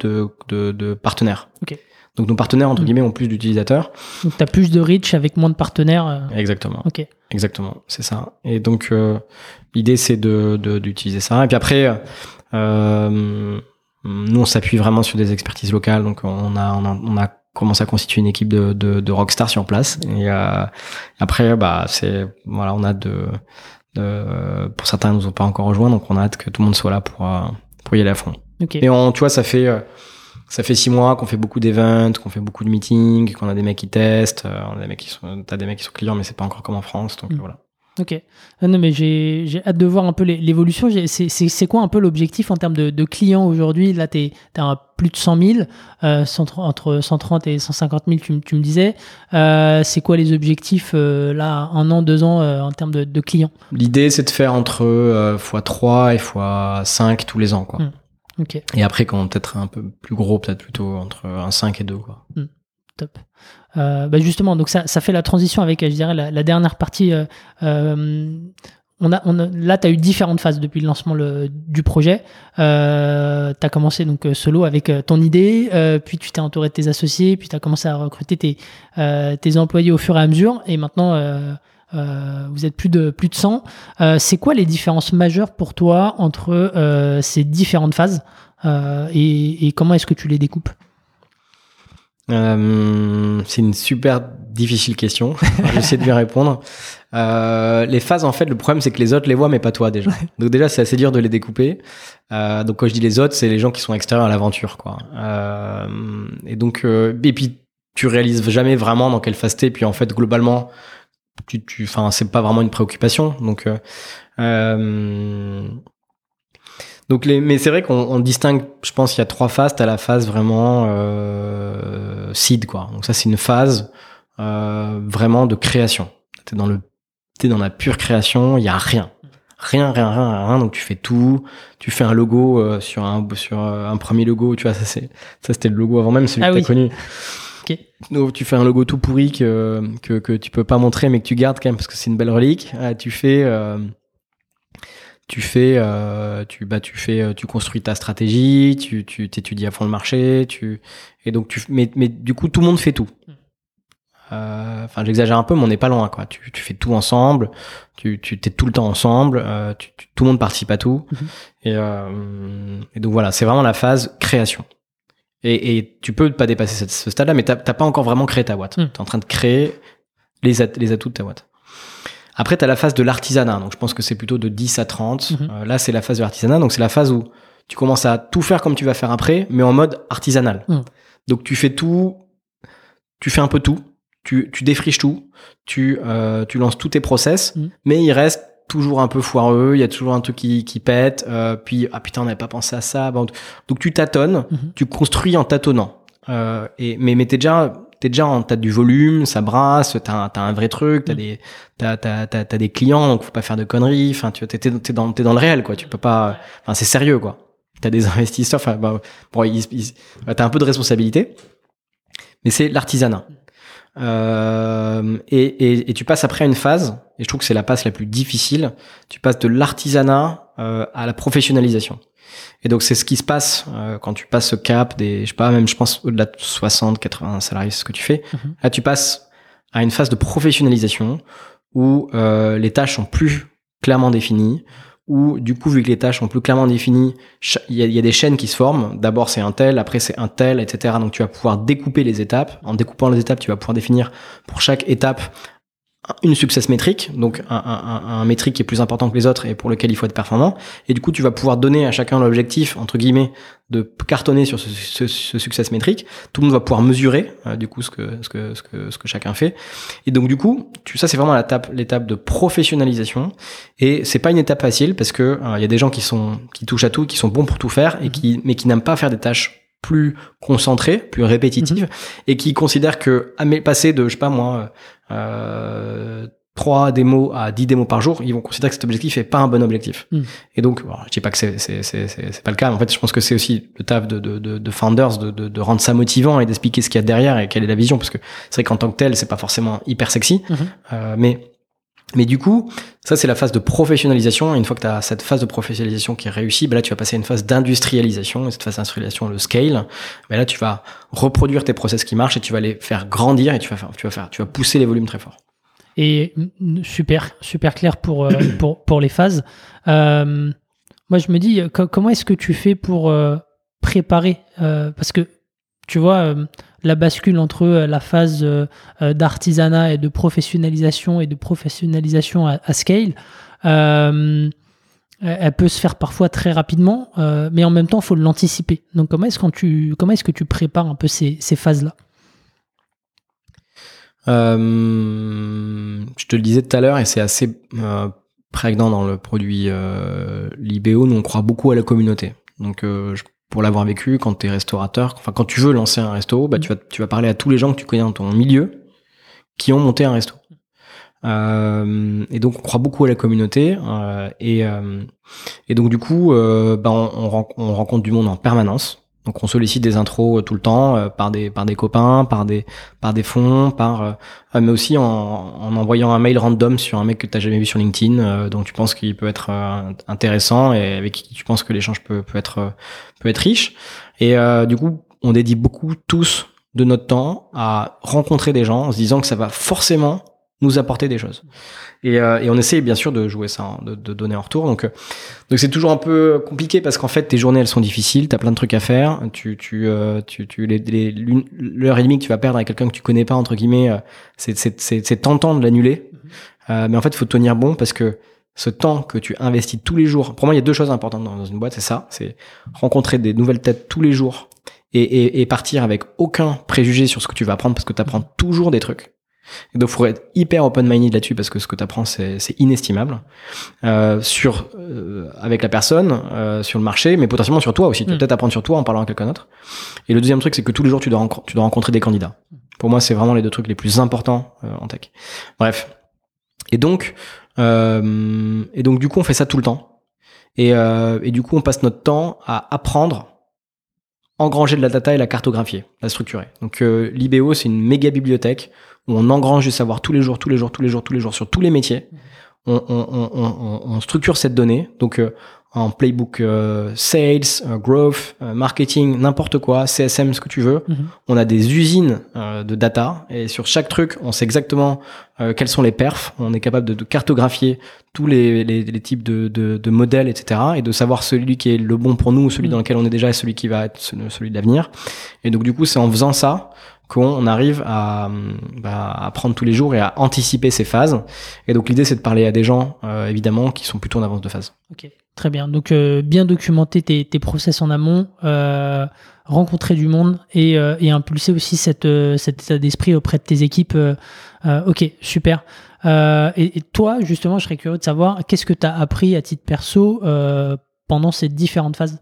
de, de partenaires. Okay. Donc nos partenaires entre mm. guillemets ont plus d'utilisateurs. Donc tu as plus de reach avec moins de partenaires. Euh. Exactement. Ok. Exactement, c'est ça. Et donc euh, l'idée c'est de d'utiliser ça. Et puis après, euh, nous on s'appuie vraiment sur des expertises locales. Donc on a on a, commencé à constituer une équipe de de, de rockstar sur place. Et après bah c'est voilà on a de, de pour certains ils nous ont pas encore rejoint donc on a hâte que tout le monde soit là pour pour y aller à fond. Okay. Et on tu vois ça fait ça fait six mois qu'on fait beaucoup d'événements, qu'on fait beaucoup de meetings, qu'on a des mecs qui testent, euh, on a des mecs qui sont, t'as des mecs qui sont clients, mais c'est pas encore comme en France, donc mm. voilà. Ok. Ah non, mais j'ai hâte de voir un peu l'évolution. C'est quoi un peu l'objectif en termes de, de clients aujourd'hui? Là, tu es, à plus de 100 000, euh, entre 130 et 150 000, tu, tu me disais. Euh, c'est quoi les objectifs euh, là, un an, deux ans euh, en termes de, de clients? L'idée, c'est de faire entre x3 et x5 tous les ans. Quoi. Mm. Et après, quand peut-être un peu plus gros, peut-être plutôt entre un 5 et 2. Quoi. Hmm. top. Euh, bah justement, donc ça, ça fait la transition avec, je dirais, la, dernière partie. Euh, euh, on a, on a, là, tu as eu différentes phases depuis le lancement le, du projet. Euh, tu as commencé donc solo avec ton idée, puis tu t'es entouré de tes associés, puis tu as commencé à recruter tes, tes employés au fur et à mesure. Et maintenant, vous êtes plus de plus de 100. Euh, c'est quoi les différences majeures pour toi entre euh, ces différentes phases et, comment est-ce que tu les découpes? C'est une super difficile question. J'essaie de lui répondre. les phases, en fait, le problème, c'est que les autres les voient, mais pas toi déjà. Donc déjà, c'est assez dur de les découper. donc quand je dis les autres, c'est les gens qui sont extérieurs à l'aventure, quoi. et donc, et puis tu réalises jamais vraiment dans quelle phase t'es. Puis en fait, globalement, tu, tu, enfin, c'est pas vraiment une préoccupation. Donc, euh, euh donc les, mais c'est vrai qu'on distingue, je pense qu'il y a trois phases. T'as la phase vraiment euh, seed, quoi. Donc ça, c'est une phase euh, vraiment de création. T'es dans le t'es dans la pure création, il y a rien. Rien, rien, rien, rien. Donc tu fais tout. Tu fais un logo euh, sur un sur euh, un premier logo. Tu vois, ça c'est ça c'était le logo avant même celui Ah que oui. t'as connu. Donc tu fais un logo tout pourri que, que que tu peux pas montrer mais que tu gardes quand même parce que c'est une belle relique. Euh, tu fais euh, tu fais euh, tu bah tu fais euh, tu construis ta stratégie. Tu tu t'étudies à fond le marché. Tu et donc tu mais mais du coup tout le monde fait tout. Euh, Enfin, j'exagère un peu, mais on n'est pas loin, quoi. Tu, tu fais tout ensemble, tu, tu t'es tout le temps ensemble, euh, tu, tu- tout le monde participe à tout. Mhm. et, et donc voilà, c'est vraiment la phase création. Et, et tu peux pas dépasser cette- ce stade-là, mais t'as pas encore vraiment créé ta boîte. Tu es en train de créer les, at- les atouts de ta boîte. Après, tu as la phase de l'artisanat. Donc, je pense que c'est plutôt de 10 à 30. Mhm. Euh, là, c'est la phase de l'artisanat. Donc, c'est la phase où tu commences à tout faire comme tu vas faire après, mais en mode artisanal. Mhm. Donc, tu fais tout, tu fais un peu tout, tu, tu défriches tout, tu, euh, tu lances tous tes process, Mhm. mais il reste toujours un peu foireux, il y a toujours un truc qui, qui pète, euh, puis, ah putain, on n'avait pas pensé à ça. Bon, donc, tu tâtonnes, Mhm. tu construis en tâtonnant. Euh, et, mais mais t'es déjà, t'es déjà en, t'as du volume, ça brasse, t'as, un- t'as un vrai truc, t'as Mm. des, t'as, t'as, t'as, des clients, donc faut pas faire de conneries. Enfin, tu t'es, t'es, dans, t'es dans le réel, quoi. Tu peux pas, enfin, c'est sérieux, quoi. T'as des investisseurs, enfin, bah, bon, t'as un peu de responsabilité, mais c'est l'artisanat. Euh, et, et, et tu passes après à une phase, et je trouve que c'est la passe la plus difficile. Tu passes de l'artisanat euh, à la professionnalisation. Et donc c'est ce qui se passe euh, quand tu passes ce cap des, je sais pas, même je pense au-delà de 60, 80 salariés, c'est ce que tu fais. Mhm. Là tu passes à une phase de professionnalisation où euh, les tâches sont plus clairement définies, où du coup vu que les tâches sont plus clairement définies, il y a des chaînes qui se forment. D'abord c'est un tel, après c'est un tel, etc. Donc tu vas pouvoir découper les étapes. En découpant les étapes, tu vas pouvoir définir pour chaque étape une success métrique, donc un, un, métrique qui est plus important que les autres et pour lequel il faut être performant. Et du coup, tu vas pouvoir donner à chacun l'objectif, entre guillemets, de cartonner sur ce, ce, ce success métrique. Tout le monde va pouvoir mesurer, euh, du coup, ce que, ce, que, ce, que, ce que chacun fait. Et donc, du coup, tu, ça, c'est vraiment l'étape, l'étape de professionnalisation. Et c'est pas une étape facile parce que euh, il y a des gens qui sont, qui touchent à tout, qui sont bons pour tout faire et qui, mais qui n'aiment pas faire des tâches plus concentrées, plus répétitives, et qui considèrent que à passer de, je sais pas moi, euh, 3 démos à 10 démos par jour, ils vont considérer que cet objectif est pas un bon objectif. Mm. Et donc, bon, je dis pas que c'est c'est c'est c'est c'est pas le cas, mais en fait, je pense que c'est aussi le taf de de de, de founders de, de de rendre ça motivant et d'expliquer ce qu'il y a derrière et quelle est la vision, parce que c'est vrai qu'en tant que tel, c'est pas forcément hyper sexy, Mhm. euh, mais mais du coup, ça c'est la phase de professionnalisation. Et une fois que tu as cette phase de professionnalisation qui est réussie, ben là tu vas passer à une phase d'industrialisation. Et cette phase d'industrialisation, le scale, ben là tu vas reproduire tes process qui marchent et tu vas les faire grandir et tu vas faire, tu vas faire, tu vas pousser les volumes très fort. Et mm, super, super clair pour, euh, pour, pour les phases. Euh, moi, je me dis, co- comment est-ce que tu fais pour euh, préparer Parce que, tu vois, la bascule entre euh, la phase euh, euh, d'artisanat et de professionnalisation et de professionnalisation à, scale, elle peut se faire parfois très rapidement, mais en même temps, il faut l'anticiper. Donc, comment est-ce, quand tu, comment est-ce que tu prépares un peu ces, phases-là? Je te le disais tout à l'heure et c'est assez prégnant dans le produit Libéo. Nous, on croit beaucoup à la communauté. Donc, je- pour l'avoir vécu, quand tu es restaurateur, enfin, quand tu veux lancer un resto, bah, tu, vas, tu vas parler à tous les gens que tu connais dans ton milieu qui ont monté un resto. Euh, et donc, on croit beaucoup à la communauté. euh, et, euh, et donc, du coup, bah, on rencontre du monde en permanence. Donc, on sollicite des intros euh, tout le temps euh, par des par des copains, par des par des fonds, par euh, euh, mais aussi en, en envoyant un mail random sur un mec que tu jamais vu sur LinkedIn, dont tu penses qu'il peut être intéressant et avec qui tu penses que l'échange peut peut être peut être riche. Et du coup, on dédie beaucoup tous de notre temps à rencontrer des gens en se disant que ça va forcément nous apporter des choses. Et, euh, et on essaie bien sûr de jouer ça, hein, de, de donner en retour. Donc, euh, donc c'est toujours un peu compliqué parce qu'en fait tes journées elles sont difficiles, t'as plein de trucs à faire. Tu, tu, euh, tu, tu les, les- l'heure et demie que tu vas perdre avec quelqu'un que tu connais pas entre guillemets, euh, c'est, c'est, c'est, c'est tentant de l'annuler. Euh, mais en fait, il faut tenir bon parce que ce temps que tu investis tous les jours, pour moi, il y a deux choses importantes dans, dans une boîte, c'est ça, c'est rencontrer des nouvelles têtes tous les jours et, et, et partir avec aucun préjugé sur ce que tu vas apprendre parce que tu apprends toujours des trucs. Et donc, il faut être hyper open-minded là-dessus parce que ce que tu apprends, c'est, c'est inestimable. Euh, sur, euh, avec la personne, euh, sur le marché, mais potentiellement sur toi aussi. Tu vas Mm. peut-être apprendre sur toi en parlant à quelqu'un d'autre. Et le deuxième truc, c'est que tous les jours, tu dois, renco- tu dois rencontrer des candidats. Pour moi, c'est vraiment les deux trucs les plus importants en tech. Bref. Et donc, et donc du coup, on fait ça tout le temps. Et, et du coup, on passe notre temps à apprendre, engranger de la data et la cartographier, la structurer. Donc l'IBO, c'est une méga bibliothèque on engrange du savoir tous les jours, tous les jours, tous les jours, tous les jours sur tous les métiers. On, on, on, on, on structure cette donnée. Donc euh, en playbook euh, sales, euh, growth, euh, marketing, n'importe quoi, CSM, ce que tu veux. Mhm. On a des usines de data et sur chaque truc, on sait exactement quels sont les perfs. On est capable de, de cartographier tous les, les, les types de, de, de, modèles, etc. et de savoir celui qui est le bon pour nous, celui Mhm. dans lequel on est déjà et celui qui va être celui celui de l'avenir. Et donc du coup, c'est en faisant ça qu'on arrive à, bah, à apprendre tous les jours et à anticiper ces phases. Et donc l'idée, c'est de parler à des gens, euh, évidemment, qui sont plutôt en avance de phase. Ok, très bien. Donc, euh, bien documenter tes, process en amont, euh, rencontrer du monde et, impulser aussi cette, cet état d'esprit auprès de tes équipes. ok, super. Et, et toi, justement, je serais curieux de savoir qu'est-ce que tu as appris à titre perso pendant ces différentes phases?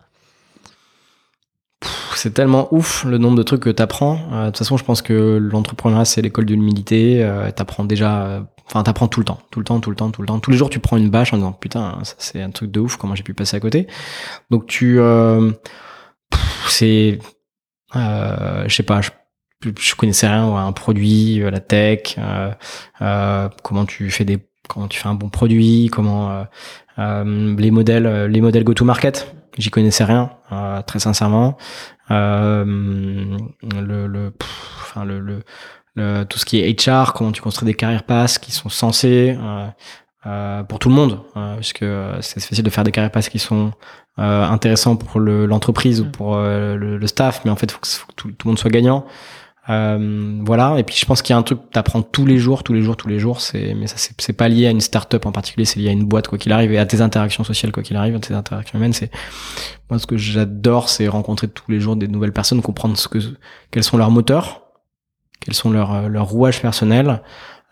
C'est tellement ouf le nombre de trucs que t'apprends. Euh, de toute façon, je pense que l'entrepreneuriat, c'est l'école de l'humilité. Euh, t'apprends déjà... euh, Enfin, t'apprends tout le temps, tout le temps, tout le temps, tout le temps. Tous les jours, tu prends une bâche en disant putain, ça c'est un truc de ouf. Comment j'ai pu passer à côté Donc tu, c'est, je sais pas, je, je connaissais rien un produit, la tech, comment tu fais des, comment tu fais un bon produit, comment les modèles, les modèles go-to-market. J'y connaissais rien, euh, très sincèrement. Euh, le, le, pff, enfin le, le, le- tout ce qui est HR, comment tu construis des carrières passes qui sont censées euh, euh, pour tout le monde, euh, parce que euh, c'est facile de faire des carrières passes qui sont euh, intéressants pour le- l'entreprise ou Mm. pour le, le staff, mais en fait, il faut que, faut que tout, tout le monde soit gagnant. Euh, voilà. Et puis, je pense qu'il y a un truc que t'apprends tous les jours, tous les jours, tous les jours. C'est, mais ça, c'est, pas lié à une start-up en particulier, c'est lié à une boîte quoi qu'il arrive et à tes interactions sociales quoi qu'il arrive, à tes interactions humaines. C'est moi ce que j'adore, c'est rencontrer tous les jours des nouvelles personnes, comprendre ce que, quels sont leurs moteurs, quels sont leurs euh, leurs rouages personnels.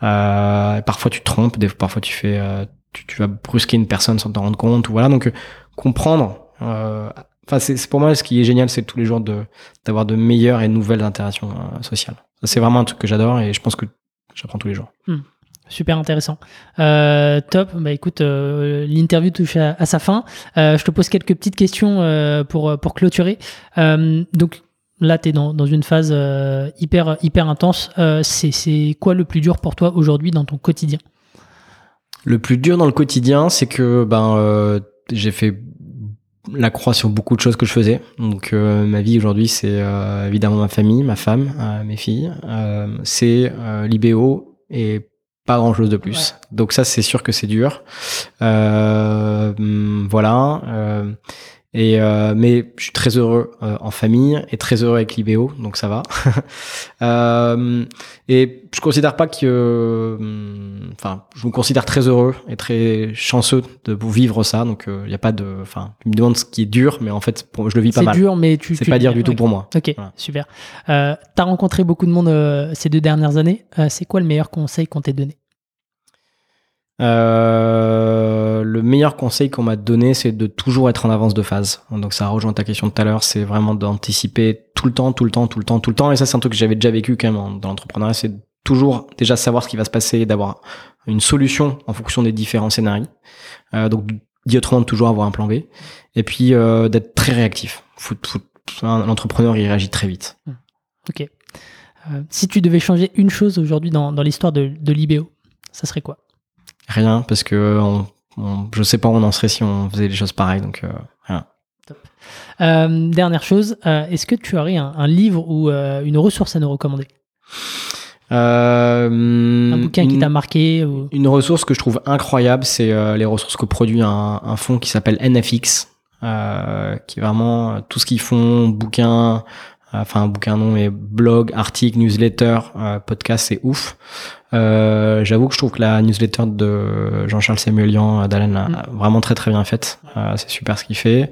Euh, parfois tu te trompes, des, parfois tu fais, euh, tu, tu vas brusquer une personne sans t'en rendre compte. Ou voilà. Donc euh, comprendre. Enfin, c'est c'est pour moi ce qui est génial, c'est tous les jours de d'avoir de meilleures et nouvelles interactions euh, sociales. Ça, c'est vraiment un truc que j'adore et je pense que j'apprends tous les jours. Super intéressant. Euh, top. Bah écoute, euh, l'interview touche à, à sa fin. Euh, je te pose quelques petites questions euh, pour pour clôturer. Euh, donc là, tu es dans, dans une phase euh, hyper hyper intense. Euh, c'est c'est quoi le plus dur pour toi aujourd'hui dans ton quotidien? Le plus dur dans le quotidien, c'est que ben euh, j'ai fait la croix sur beaucoup de choses que je faisais. Donc euh, ma vie aujourd'hui, c'est euh, évidemment ma famille, ma femme, euh, mes filles, euh, c'est euh, l'IBO et pas grand chose de plus. Donc ça, c'est sûr que c'est dur. Euh, hum, voilà. Euh, et euh, mais je suis très heureux euh, en famille et très heureux avec l'IBO, donc ça va. Euh, et je considère pas que, enfin, je me considère très heureux et très chanceux de vivre ça. Donc il y a pas de, enfin, tu me demandes ce qui est dur, mais en fait, pour, je le vis pas C'est mal. dur, mais tu. C'est pas dire du tout pour moi. Ok, Voilà. super. Euh, T'as rencontré beaucoup de monde ces deux dernières années. C'est quoi le meilleur conseil qu'on t'ait donné? Euh, le meilleur conseil qu'on m'a donné, c'est de toujours être en avance de phase. Donc ça rejoint ta question de tout à l'heure, c'est vraiment d'anticiper tout le temps, tout le temps, tout le temps, tout le temps. Et ça, c'est un truc que j'avais déjà vécu quand même dans l'entrepreneuriat, c'est toujours déjà savoir ce qui va se passer, d'avoir une solution en fonction des différents scénarios. Euh, donc dit autrement, toujours avoir un plan B. Et puis euh, d'être très réactif. L'entrepreneur, il réagit très vite. Ok. Euh, si tu devais changer une chose aujourd'hui dans, dans l'histoire de, de l'IBO, ça serait quoi? Rien, parce que on, on- je sais pas où on en serait si on faisait des choses pareilles. Donc euh, rien. Euh, Dernière chose, euh, est-ce que tu aurais un, un livre ou une ressource à nous recommander? Euh, Un bouquin qui t'a marqué ou... Une ressource que je trouve incroyable, c'est euh, les ressources que produit un, un fonds qui s'appelle NFX, euh, qui est vraiment tout ce qu'ils font, bouquins, enfin un bouquin non, mais blog, article, newsletter, euh, podcast, c'est ouf. Euh, J'avoue que je trouve que la newsletter de Jean-Charles Samuelian d'Alain a Mm. vraiment très très bien faite. Euh, c'est super ce qu'il fait.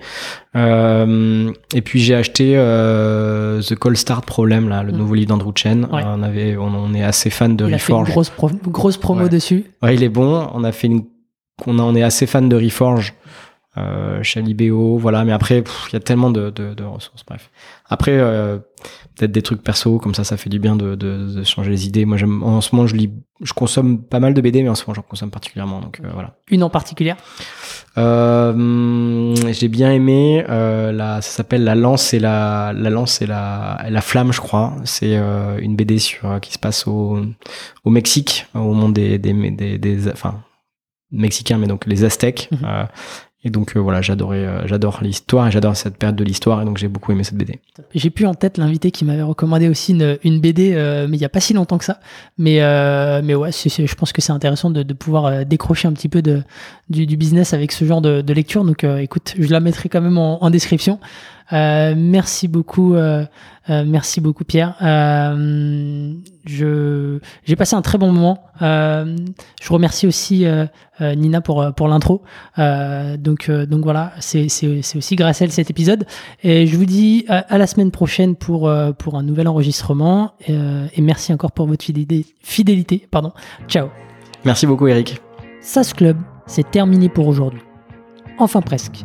Euh, et puis j'ai acheté euh, The Call Start Problem, là, le Mm. nouveau livre d'Andrew Chen. Ouais. on avait, on, on est assez fan de Il a fait une Reforge. grosse, pro- grosse promo Ouais. dessus. Ouais, il est bon. On a fait une, on, a, on est assez fan de Reforge. Euh, chez Alibéo, voilà. Mais après, il y a tellement de, de, de, ressources. Bref. Après, euh, peut-être des trucs perso, comme ça, ça fait du bien de, changer les idées. Moi, j'aime, en ce moment, je lis, je consomme pas mal de BD, mais en ce moment, j'en consomme particulièrement. Donc euh, voilà. Une en particulier? Euh, J'ai bien aimé. La, ça s'appelle La lance et la, la lance et la, la flamme, je crois. C'est une BD sur qui se passe au, au Mexique, au monde des, des, des, des enfin mexicains, mais donc les Aztèques. Mmh. Euh, et donc euh, voilà, j'adorais, euh, j'adore l'histoire et j'adore cette période de l'histoire et donc j'ai beaucoup aimé cette BD. J'ai pu en tête l'invité qui m'avait recommandé aussi une, une BD, euh, mais il y a pas si longtemps que ça. Mais mais ouais, je pense que c'est intéressant de, pouvoir décrocher un petit peu de du, business avec ce genre de, lecture. Donc écoute, je la mettrai quand même en description. Merci beaucoup, merci beaucoup Pierre. je j'ai passé un très bon moment. je remercie aussi Nina pour pour l'intro. donc donc voilà, c'est c'est aussi grâce à elle cet épisode. Et je vous dis à, la semaine prochaine pour pour un nouvel enregistrement. et merci encore pour votre fidélité. fidélité pardon. Ciao. Merci beaucoup Eric. SAS Club, c'est terminé pour aujourd'hui. Enfin presque.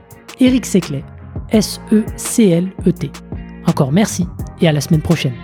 Eric Seclet, S-E-C-L-E-T. Encore merci et à la semaine prochaine.